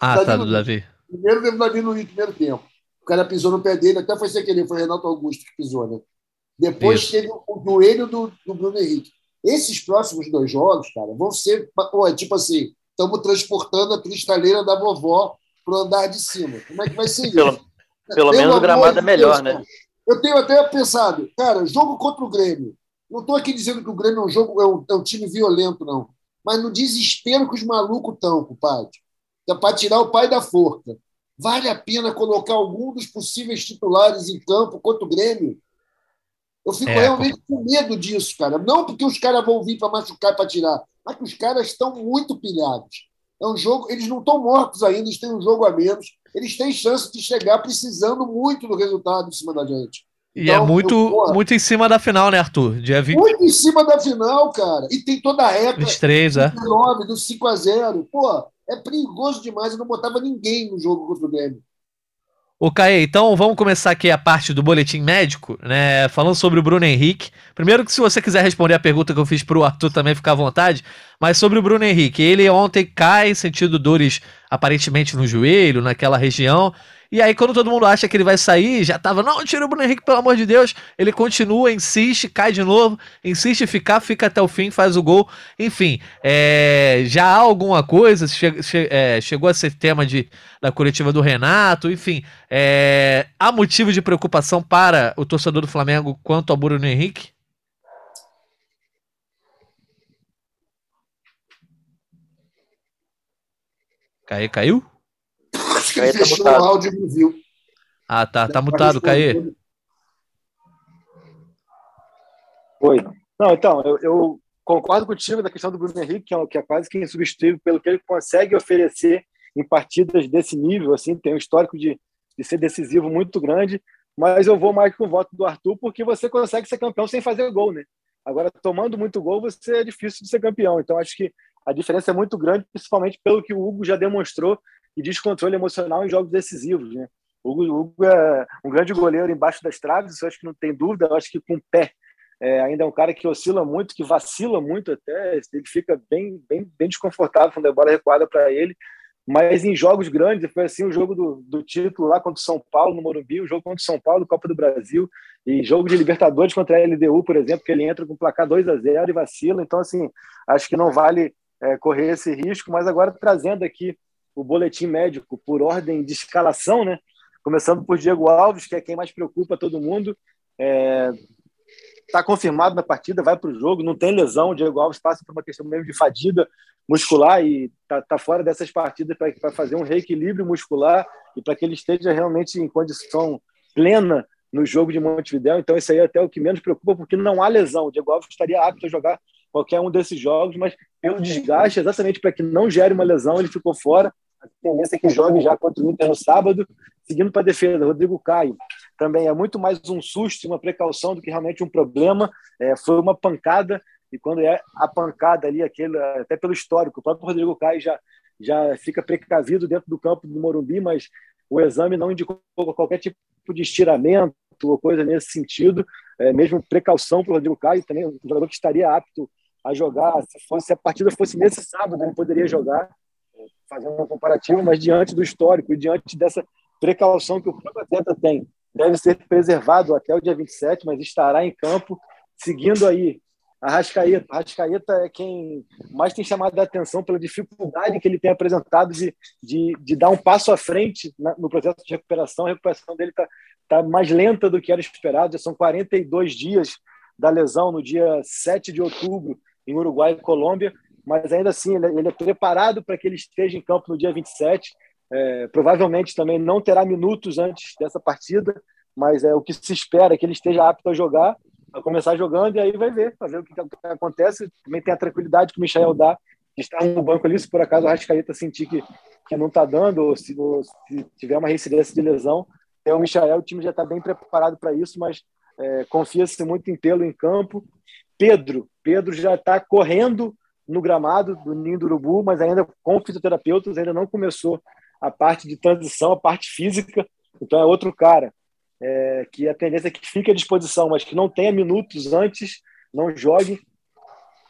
Ah, Davi tá, do Luiz. Davi. Primeiro teve o Davi Luiz, primeiro tempo. O cara pisou no pé dele, até foi sem querer, foi Renato Augusto que pisou, né? Depois Isso. teve o joelho do, do Bruno Henrique. Esses próximos dois jogos, cara, vão ser. Pô, é tipo assim, estamos transportando a cristaleira da vovó para o andar de cima. Como é que vai ser isso? Pelo, pelo menos o gramado é melhor, Deus, né? cara. Eu tenho até pensado, cara, jogo contra o Grêmio. Não estou aqui dizendo que o Grêmio é um jogo, é um, é um time violento, não. Mas no desespero que os malucos estão, compadre. É para tirar o pai da forca. Vale a pena colocar algum dos possíveis titulares em campo contra o Grêmio? Eu fico É, realmente com medo disso, cara. Não porque os caras vão vir para machucar e para tirar, mas que os caras estão muito pilhados. É um jogo, eles não estão mortos ainda, eles têm um jogo a menos. Eles têm chance de chegar precisando muito do resultado em cima da gente. E é Então, muito, eu- muito em cima da final, né, Arthur? Dia 20, Muito em cima da final, cara. E tem toda a época 23, é. 19, do 5 a 0 Pô, é perigoso demais. Eu não botava ninguém no jogo contra o Grêmio. Ô, Caê, então vamos começar aqui a parte do boletim médico, né? Falando sobre o Bruno Henrique. Primeiro que se você quiser responder a pergunta que eu fiz pro Arthur também, fica à vontade. Mas sobre o Bruno Henrique, ele ontem cai sentindo dores aparentemente no joelho, naquela região. E aí, quando todo mundo acha que ele vai sair, já tava, não, tira o Bruno Henrique, pelo amor de Deus. Ele continua, insiste, cai de novo, insiste em ficar, fica até o fim, faz o gol. Enfim, é, já há alguma coisa, che- che- é, chegou a ser tema de, da coletiva do Renato, enfim. é, há motivo de preocupação para o torcedor do Flamengo quanto ao Bruno Henrique? Caê, caiu? Caê ele tá fechou mutado. o áudio e não viu. Ah, tá, tá mutado, Caê. Oi. Não, então, eu, eu concordo contigo da questão do Bruno Henrique, que é, que é quase que insubstituível pelo que ele consegue oferecer em partidas desse nível, assim, tem um histórico de, de ser decisivo muito grande, mas eu vou mais com o voto do Arthur, porque você consegue ser campeão sem fazer gol, né? Agora, tomando muito gol, você é difícil de ser campeão. Então, acho que a diferença é muito grande, principalmente pelo que o Hugo já demonstrou e descontrole emocional em jogos decisivos, né? O Hugo, é um grande goleiro embaixo das traves, isso acho que não tem dúvida. Eu acho que com o pé é, ainda é um cara que oscila muito, que vacila muito até, ele fica bem, bem, bem desconfortável quando a bola recuada para ele. Mas em jogos grandes, foi assim o jogo do, do título lá contra o São Paulo, no Morumbi, o jogo contra o São Paulo, Copa do Brasil, e jogo de Libertadores contra a LDU, por exemplo, que ele entra com o placar 2 a 0 e vacila. Então, assim, acho que não vale é, correr esse risco. Mas agora trazendo aqui o boletim médico por ordem de escalação, né? Começando por Diego Alves, que é quem mais preocupa todo mundo. É, está confirmado na partida, vai para o jogo, não tem lesão. O Diego Alves passa por uma questão mesmo de fadiga muscular e está tá fora dessas partidas para fazer um reequilíbrio muscular e para que ele esteja realmente em condição plena no jogo de Montevideo. Então, isso aí é até o que menos preocupa, porque não há lesão. O Diego Alves estaria apto a jogar qualquer um desses jogos, mas pelo desgaste, exatamente para que não gere uma lesão, ele ficou fora. A tendência é que jogue já contra o Inter no sábado, seguindo para a defesa. Rodrigo Caio também é muito mais um susto, uma precaução do que realmente um problema. É, foi uma pancada, e quando é a pancada ali, aquele, até pelo histórico, o próprio Rodrigo Caio já, já fica precavido dentro do campo do Morumbi, mas o exame não indicou qualquer tipo de estiramento ou coisa nesse sentido, é, mesmo precaução para o Rodrigo Caio, também um jogador que estaria apto a jogar, se, fosse, se a partida fosse nesse sábado, ele poderia jogar, fazendo um comparativo, mas diante do histórico e diante dessa precaução que o próprio atleta tem deve ser preservado até o dia 27, mas estará em campo, seguindo aí a Rascaeta. A Rascaeta é quem mais tem chamado a atenção pela dificuldade que ele tem apresentado de, de, de dar um passo à frente no processo de recuperação. A recuperação dele está tá mais lenta do que era esperado, já são 42 dias da lesão no dia 7 de outubro em Uruguai e Colômbia, mas ainda assim ele, ele é preparado para que ele esteja em campo no dia 27. É, provavelmente também não terá minutos antes dessa partida, mas é o que se espera é que ele esteja apto a jogar, a começar jogando e aí vai ver, vai ver o que, que acontece. Também tem a tranquilidade que o Michel dá de estar no banco ali, se por acaso o Rascaeta sentir que, que não está dando, ou se, ou se, tiver uma reincidência de lesão, é o Michel, o time já está bem preparado para isso, mas é, confia-se muito em tê-lo em campo. Pedro, Pedro já está correndo no gramado do Ninho do Urubu, mas ainda com fisioterapeutas, ainda não começou a parte de transição, a parte física, então é outro cara é, que a tendência é que fique à disposição, mas que não tenha minutos antes, não jogue.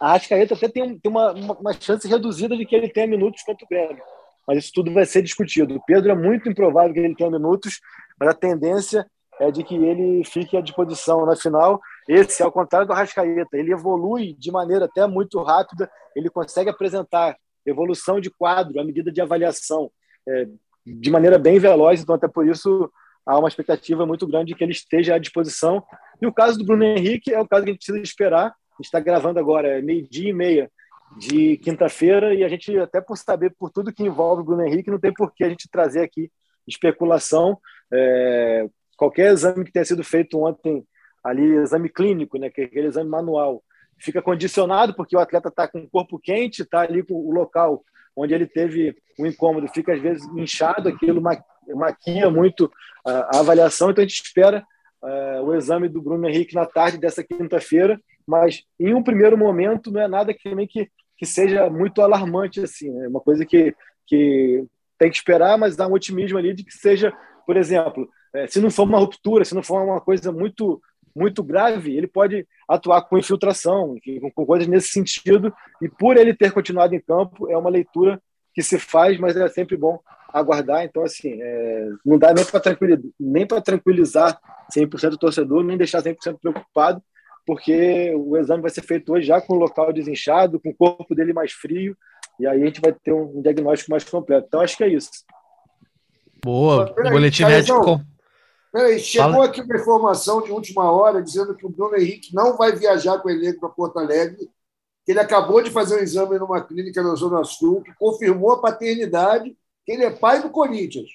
A Arrascaeta até tem, uma, uma, chance reduzida de que ele tenha minutos contra o Grêmio, mas isso tudo vai ser discutido. O Pedro é muito improvável que ele tenha minutos, mas a tendência é de que ele fique à disposição na final. Esse, ao contrário do Arrascaeta, ele evolui de maneira até muito rápida, ele consegue apresentar evolução de quadro, a medida de avaliação, é, de maneira bem veloz, então até por isso há uma expectativa muito grande de que ele esteja à disposição. E o caso do Bruno Henrique é o caso que a gente precisa esperar. A gente está gravando agora, é meio-dia e meia de quinta-feira, e a gente, até por saber por tudo que envolve o Bruno Henrique, não tem por que a gente trazer aqui especulação. É, qualquer exame que tenha sido feito ontem, ali, exame clínico, né, que é aquele exame manual, fica condicionado porque o atleta está com o corpo quente, está ali com o local onde ele teve um incômodo, fica às vezes inchado, aquilo maquia muito a, avaliação, então a gente espera uh, o exame do Bruno Henrique na tarde dessa quinta-feira, mas em um primeiro momento não é nada que também que, que seja muito alarmante assim, é uma coisa que, que tem que esperar, mas dá um otimismo ali de que seja, por exemplo, é, se não for uma ruptura, se não for uma coisa muito muito grave, ele pode atuar com infiltração, com, com coisas nesse sentido, e por ele ter continuado em campo, é uma leitura que se faz, mas é sempre bom aguardar. Então, assim, é, não dá nem para tranquilizar, nem tranquilizar 100% do torcedor, nem deixar 100% preocupado, porque o exame vai ser feito hoje já com o local desinchado, com o corpo dele mais frio, e aí a gente vai ter um diagnóstico mais completo. Então, acho que é isso. Boa, o boletim médico. Peraí, chegou Fala. aqui uma informação de última hora dizendo que o Bruno Henrique não vai viajar com o elenco para Porto Alegre, que ele acabou de fazer um exame numa clínica na Zona Sul, que confirmou a paternidade ele é pai do Corinthians.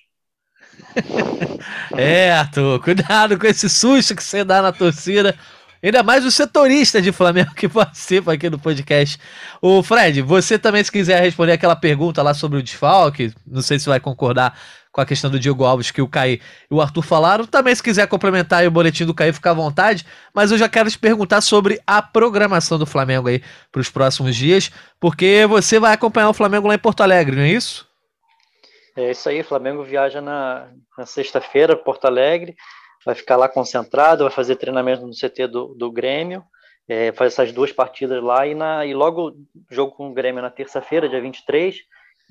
é, Arthur, cuidado com esse susto que você dá na torcida. Ainda mais o setorista de Flamengo que participa aqui do podcast. O Fred, você também, se quiser responder aquela pergunta lá sobre o desfalque, não sei se vai concordar com a questão do Diego Alves que o Caí e o Arthur falaram. Também, se quiser complementar o boletim do Caí, fica à vontade. Mas eu já quero te perguntar sobre a programação do Flamengo aí para os próximos dias, porque você vai acompanhar o Flamengo lá em Porto Alegre, não é isso? É isso aí, o Flamengo viaja na, na sexta-feira, Porto Alegre, vai ficar lá concentrado, vai fazer treinamento no CT do, do Grêmio, é, faz essas duas partidas lá e, na, e logo jogo com o Grêmio na terça-feira, dia 23,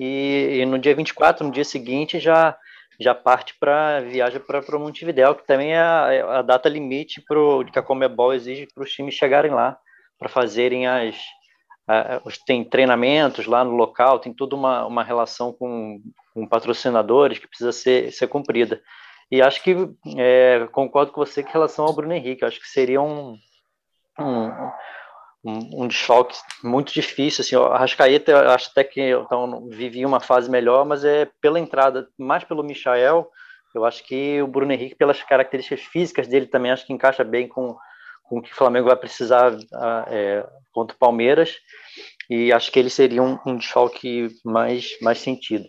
e, e no dia 24, no dia seguinte, já já parte para viagem para Montevidéu, que também é a, é a data limite pro, que a Comebol exige para os times chegarem lá para fazerem as, tem treinamentos lá no local, tem toda uma, uma relação com, com patrocinadores que precisa ser, ser cumprida. E acho que é, concordo com você com relação ao Bruno Henrique, acho que seria um, um, um, um desfalque muito difícil. Assim, a Rascaeta, eu acho até que então, vivia uma fase melhor, mas é pela entrada, mais pelo Michael, eu acho que o Bruno Henrique, pelas características físicas dele também, acho que encaixa bem com, com o que o Flamengo vai precisar é, contra o Palmeiras, e acho que ele seria um, um desfalque mais, mais sentido.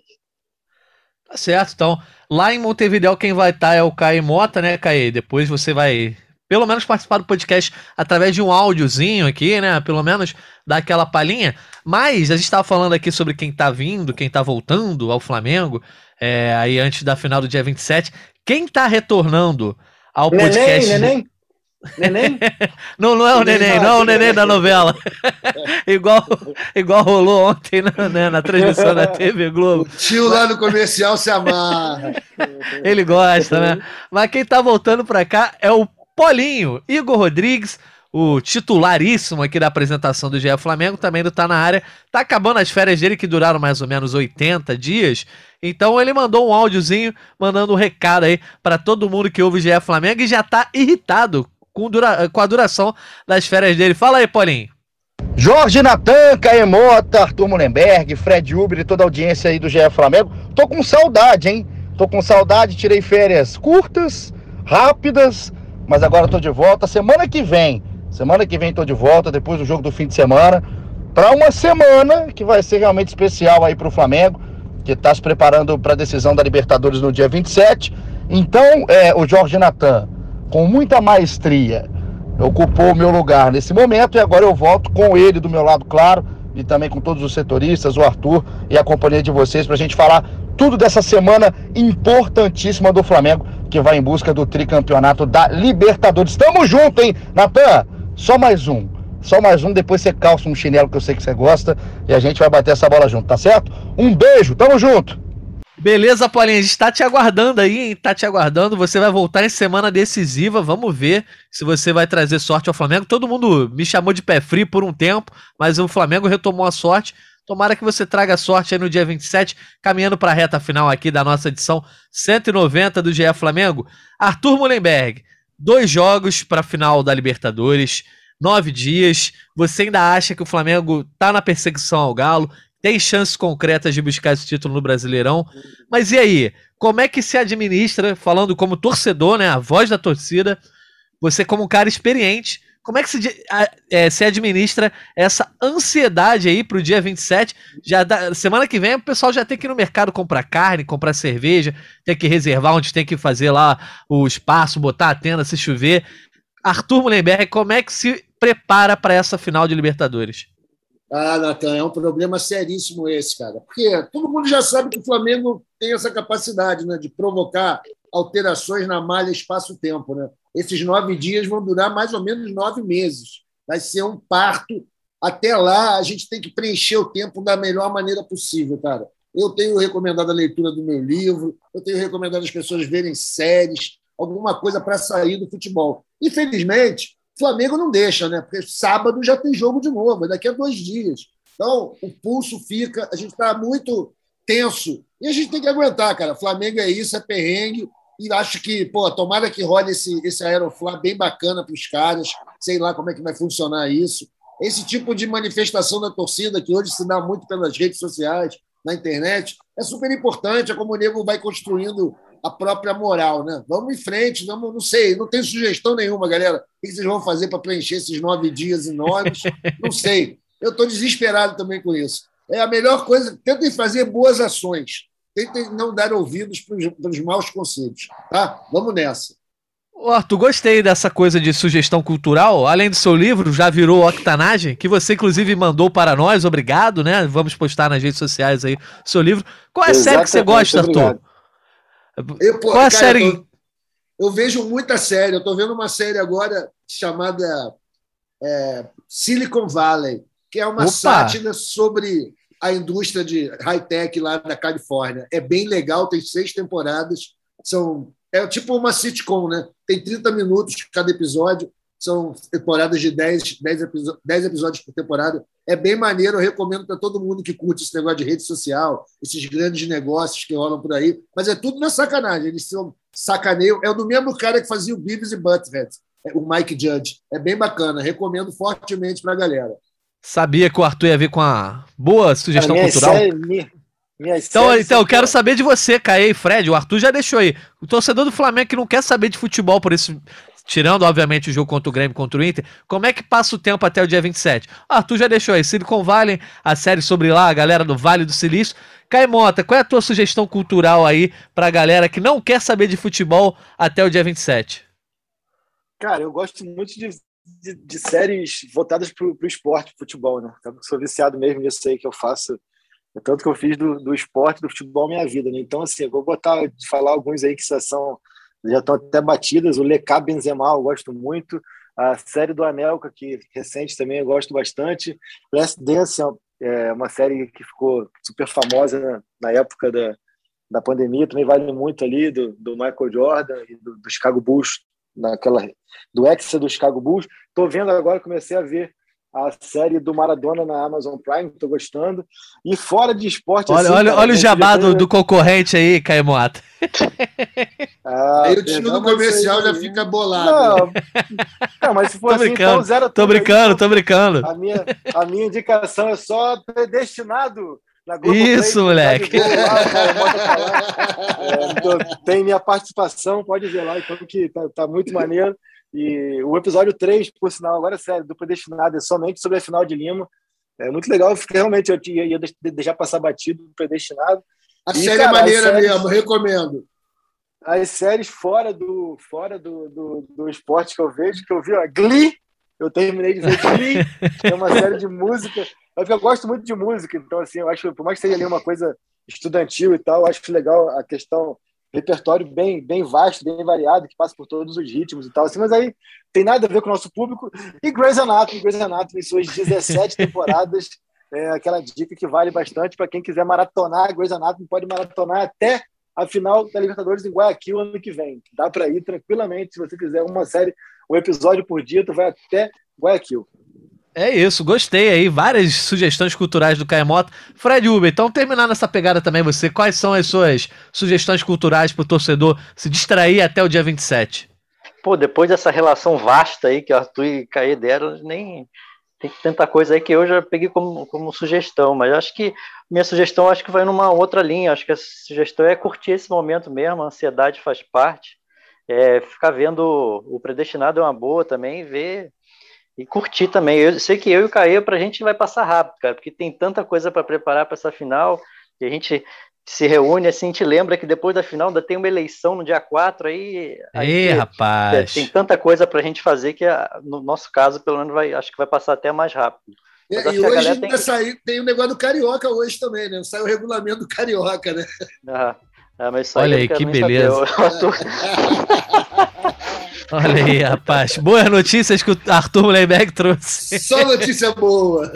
Tá certo, então, lá em Montevideo quem vai estar tá é o Caio Mota, né, Caio? Depois você vai, pelo menos, participar do podcast através de um áudiozinho aqui, né? Pelo menos dar aquela palhinha. Mas a gente estava falando aqui sobre quem tá vindo, quem tá voltando ao Flamengo, é, aí antes da final do dia 27. Quem tá retornando ao podcast. Neném, neném. Neném? não, não é o neném, não é o neném da novela. igual, igual rolou ontem na, né, na transmissão da TV Globo. O tio lá no comercial se amarra. Ele gosta, né? Mas quem tá voltando pra cá é o Polinho, Igor Rodrigues, o titularíssimo aqui da apresentação do GE Flamengo, também não tá na área. Tá acabando as férias dele, que duraram mais ou menos 80 dias. Então ele mandou um áudiozinho, mandando um recado aí para todo mundo que ouve o GE Flamengo e já tá irritado com, dura... com a duração das férias dele. Fala aí, Paulinho. Jorge Natan, Caemota, Arthur Mullenberg, Fred Uber e toda a audiência aí do GE Flamengo. Tô com saudade, hein? Tô com saudade, tirei férias curtas, rápidas, mas agora tô de volta. Semana que vem Semana que vem estou de volta, depois do jogo do fim de semana, para uma semana que vai ser realmente especial aí para o Flamengo, que está se preparando para a decisão da Libertadores no dia 27. Então, é, o Jorge Natan, com muita maestria, ocupou o meu lugar nesse momento e agora eu volto com ele do meu lado, claro, e também com todos os setoristas, o Arthur e a companhia de vocês, para a gente falar tudo dessa semana importantíssima do Flamengo, que vai em busca do tricampeonato da Libertadores. Tamo junto, hein, Natan? Só mais um. Só mais um, depois você calça um chinelo que eu sei que você gosta e a gente vai bater essa bola junto, tá certo? Um beijo, tamo junto! Beleza, Paulinho, a gente tá te aguardando aí, hein? Tá te aguardando. Você vai voltar em semana decisiva. Vamos ver se você vai trazer sorte ao Flamengo. Todo mundo me chamou de pé frio por um tempo, mas o Flamengo retomou a sorte. Tomara que você traga sorte aí no dia 27, caminhando para a reta final aqui da nossa edição 190 do GE Flamengo. Arthur Mullenberg, dois jogos para a final da Libertadores, nove dias. Você ainda acha que o Flamengo tá na perseguição ao Galo? Tem chances concretas de buscar esse título no Brasileirão? Mas e aí? Como é que se administra, falando como torcedor, né? A voz da torcida, você como um cara experiente, como é que se, é, se administra essa ansiedade aí pro dia 27? Já da, semana que vem o pessoal já tem que ir no mercado comprar carne, comprar cerveja, tem que reservar onde tem que fazer lá o espaço, botar a tenda se chover. Arthur Mullenberg, como é que se prepara para essa final de Libertadores? Ah, Natan, é um problema seríssimo esse, cara. Porque todo mundo já sabe que o Flamengo tem essa capacidade né, de provocar alterações na malha espaço-tempo. Né? Esses nove dias vão durar mais ou menos nove meses. Vai ser um parto. Até lá, a gente tem que preencher o tempo da melhor maneira possível, cara. Eu tenho recomendado a leitura do meu livro, eu tenho recomendado as pessoas verem séries, alguma coisa para sair do futebol. Infelizmente, Flamengo não deixa, né? Porque sábado já tem jogo de novo, daqui a dois dias. Então, o pulso fica, a gente está muito tenso. E a gente tem que aguentar, cara. Flamengo é isso, é perrengue. E acho que, pô, tomara que role esse, esse Aeroflá bem bacana para os caras. Sei lá como é que vai funcionar isso. Esse tipo de manifestação da torcida, que hoje se dá muito pelas redes sociais, na internet, é super importante. É como o nego vai construindo a própria moral, né? Vamos em frente, vamos, não sei, não tem sugestão nenhuma, galera. O que vocês vão fazer para preencher esses nove dias enormes? Não sei. Eu estou desesperado também com isso. É a melhor coisa, tentem fazer boas ações tentem não dar ouvidos para os maus conselhos. Tá? Vamos nessa. Arthur, gostei dessa coisa de sugestão cultural. Além do seu livro, já virou Octanagem, que você inclusive mandou para nós, obrigado, né? Vamos postar nas redes sociais aí o seu livro. Qual é a série que você gosta, Arthur? Eu, Qual é a série? Eu, eu, vejo muita série. Eu estou vendo uma série agora chamada é, Silicon Valley, que é uma Opa. sátira sobre a indústria de high-tech lá da Califórnia. É bem legal, tem seis temporadas. São, é tipo uma sitcom, né? Tem 30 minutos cada episódio. São temporadas de 10, 10, 10 episódios por temporada. É bem maneiro, eu recomendo para todo mundo que curte esse negócio de rede social, esses grandes negócios que rolam por aí. Mas é tudo na sacanagem. Eles são sacaneiam. É o do mesmo cara que fazia o Beavis e Butthead, é o Mike Judge. É bem bacana. Recomendo fortemente para a galera. Sabia que o Arthur ia vir com a boa sugestão a cultural. Série, minha, minha então, então eu quero saber de você, Caê e Fred. O Arthur já deixou aí. O torcedor do Flamengo que não quer saber de futebol por isso. Tirando, obviamente, o jogo contra o Grêmio contra o Inter, como é que passa o tempo até o dia 27? O Arthur já deixou aí. Silicon Valley, a série sobre lá, a galera do Vale do Silício. Caimota, qual é a tua sugestão cultural aí pra galera que não quer saber de futebol até o dia 27? Cara, eu gosto muito de de, de séries voltadas para o esporte, futebol, né? Eu sou viciado mesmo nisso aí que eu faço. É tanto que eu fiz do, do esporte, do futebol, minha vida, né? Então, assim, vou botar, falar alguns aí que são já estão até batidas. O Lecá Benzema eu gosto muito. A série do Anelka, que recente também eu gosto bastante. Last Dance é uma série que ficou super famosa na, na época da, da pandemia, também vale muito ali do, do Michael Jordan e do, do Chicago Bulls, naquela, do ex do Chicago Bulls. Estou vendo agora, comecei a ver a série do Maradona na Amazon Prime, estou gostando. E fora de esporte. Olha, assim, olha, cara, olha o jabá do, do concorrente aí, Caio Moata. Ah, Aí o time do comercial aí- já fica bolado. Não, não, mas se for Tô assim, brincando, então zero Tô aí, brincando, então tô brincando. A minha, a minha indicação é só predestinado. Na Globoplay, Isso, tá moleque. lá. É, então, tem minha participação, pode ver lá, então que tá, tá muito maneiro. E o episódio 3, por sinal, agora é sério, do Predestinado, é somente sobre a final de Lima. É muito legal, fiquei, realmente eu ia, ia deixar passar batido do Predestinado. A E, série cara, é maneira a série- mesmo, recomendo. As séries fora do fora do, do, do esporte que eu vejo, que eu vi, ó, Glee, eu terminei de ver Glee, que é uma série de música. É porque eu gosto muito de música, então assim, eu acho, por mais que seja ali uma coisa estudantil e tal, acho legal a questão repertório bem bem vasto, bem variado, que passa por todos os ritmos e tal, assim, mas aí tem nada a ver com o nosso público. E Grey's Anatomy, Grey's Anatomy, em suas 17 temporadas, é aquela dica que vale bastante para quem quiser maratonar Grey's Anatomy, pode maratonar até a final da Libertadores em Guayaquil ano que vem. Dá para ir tranquilamente, se você quiser uma série, um episódio por dia, tu vai até Guayaquil. É isso, gostei aí. Várias sugestões culturais do Caemota. Fred Uber, então terminar nessa pegada também você, quais são as suas sugestões culturais pro torcedor se distrair até o dia 27? Pô, depois dessa relação vasta aí que o Arthur e Caê deram, nem tem tanta coisa aí que eu já peguei como, como sugestão, mas acho que minha sugestão acho que vai numa outra linha. Acho que a sugestão é curtir esse momento mesmo, a ansiedade faz parte. É, ficar vendo o Predestinado é uma boa também, ver e curtir também. Eu sei que eu e o Caê, pra gente vai passar rápido, cara, porque tem tanta coisa para preparar para essa final, e a gente se reúne assim, a gente lembra que depois da final ainda tem uma eleição no dia 4 aí. aí Ei, é, rapaz. tem tanta coisa pra gente fazer que a- no nosso caso, pelo menos, vai, acho que vai passar até mais rápido. E, Mas acho e que a hoje tem- saiu, tem o negócio do Carioca hoje também, né? Saiu o regulamento do Carioca, né? Ah, ah, mas isso Olha aí, que saber. beleza. Eu- eu tô- Olha aí, rapaz. Boas notícias que o Arthur Mullenberg trouxe. Só notícia boa.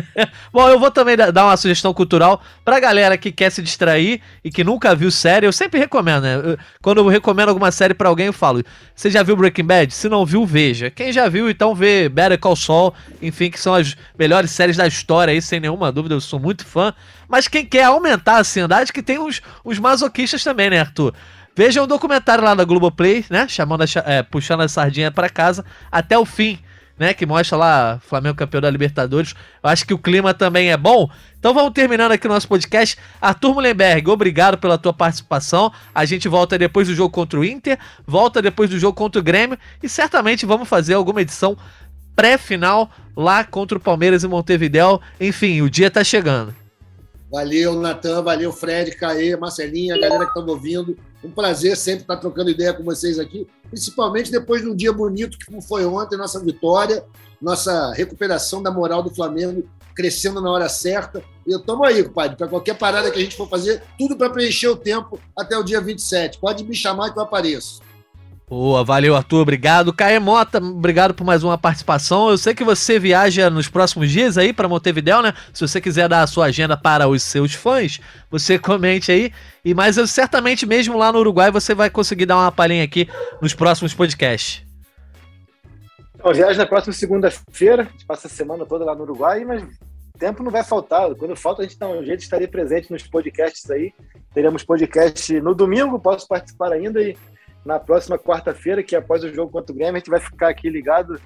Bom, eu vou também da- dar uma sugestão cultural pra galera que quer se distrair e que nunca viu série. Eu sempre recomendo, né? Eu- quando eu recomendo alguma série pra alguém, eu falo: Você já viu Breaking Bad? Se não viu, veja. Quem já viu, então vê Better Call Saul, enfim, que são as melhores séries da história aí, sem nenhuma dúvida. Eu sou muito fã. Mas quem quer aumentar a ansiedade, que tem os, os masoquistas também, né, Arthur? Veja um documentário lá da Globoplay, né? Chamando a, é, puxando a sardinha pra casa até o fim, né? Que mostra lá Flamengo campeão da Libertadores. Eu acho que o clima também é bom. Então vamos terminando aqui o nosso podcast. Arthur Mullenberg, obrigado pela tua participação. A gente volta depois do jogo contra o Inter, volta depois do jogo contra o Grêmio e certamente vamos fazer alguma edição pré-final lá contra o Palmeiras e Montevidéu. Enfim, o dia tá chegando. Valeu, Natan, valeu, Fred, Caê, Marcelinha, a galera que estava ouvindo. Um prazer sempre estar trocando ideia com vocês aqui, principalmente depois de um dia bonito que foi ontem, nossa vitória, nossa recuperação da moral do Flamengo crescendo na hora certa. E eu tomo aí, compadre, para qualquer parada que a gente for fazer, tudo para preencher o tempo até o dia 27. Pode me chamar que eu apareço. Boa, valeu, Arthur. Obrigado. Caê Mota, obrigado por mais uma participação. Eu sei que você viaja nos próximos dias aí para Montevidéu, né? Se você quiser dar a sua agenda para os seus fãs, você comente aí. E mas eu certamente mesmo lá no Uruguai você vai conseguir dar uma palhinha aqui nos próximos podcasts. Eu viajo na próxima segunda-feira, a gente passa a semana toda lá no Uruguai, mas tempo não vai faltar. Quando falta, a gente dá um jeito de estar presente nos podcasts aí. Teremos podcast no domingo, posso participar ainda, e na próxima quarta-feira, que é após o jogo contra o Grêmio, a gente vai ficar aqui ligado.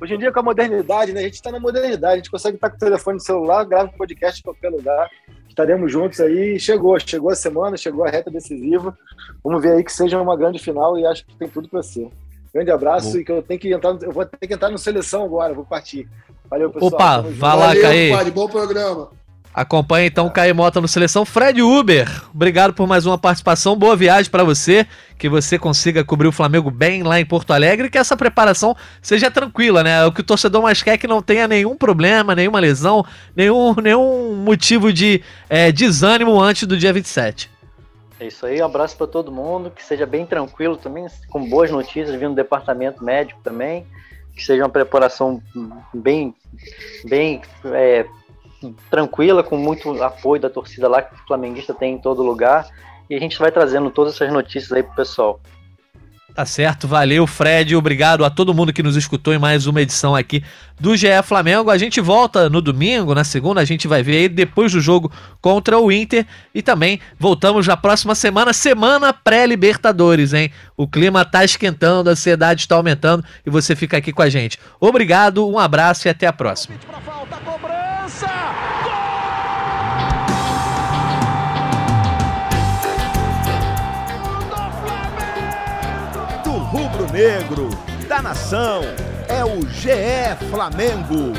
Hoje em dia, com a modernidade, né? A gente está na modernidade, a gente consegue estar com o telefone no celular, grava um podcast em qualquer lugar. Estaremos juntos aí. Chegou, chegou a semana, chegou a reta decisiva. Vamos ver aí que seja uma grande final e acho que tem tudo para ser. Grande abraço Bom. e que eu tenho que entrar, eu vou ter que entrar no seleção agora, vou partir. Valeu, pessoal. Opa, Tamo junto. vai lá, compadre, bom programa. Acompanhe então o Caê Mota no Seleção. Fred Uber, obrigado por mais uma participação. Boa viagem para você. Que você consiga cobrir o Flamengo bem lá em Porto Alegre que essa preparação seja tranquila, né? O que o torcedor mais quer é que não tenha nenhum problema, nenhuma lesão, nenhum, nenhum motivo de é, desânimo antes do dia 27. É isso aí, um abraço para todo mundo, que seja bem tranquilo também, com boas notícias vindo do departamento médico também, que seja uma preparação bem, bem é, tranquila, com muito apoio da torcida lá que o flamenguista tem em todo lugar, e a gente vai trazendo todas essas notícias aí pro pessoal. Tá certo, valeu Fred, obrigado a todo mundo que nos escutou em mais uma edição aqui do GE Flamengo. A gente volta no domingo, na segunda, a gente vai ver aí depois do jogo contra o Inter e também voltamos na próxima semana, semana pré-Libertadores, hein? O clima tá esquentando, a ansiedade está aumentando e você fica aqui com a gente. Obrigado, um abraço e até a próxima. Negro da nação é o GE Flamengo.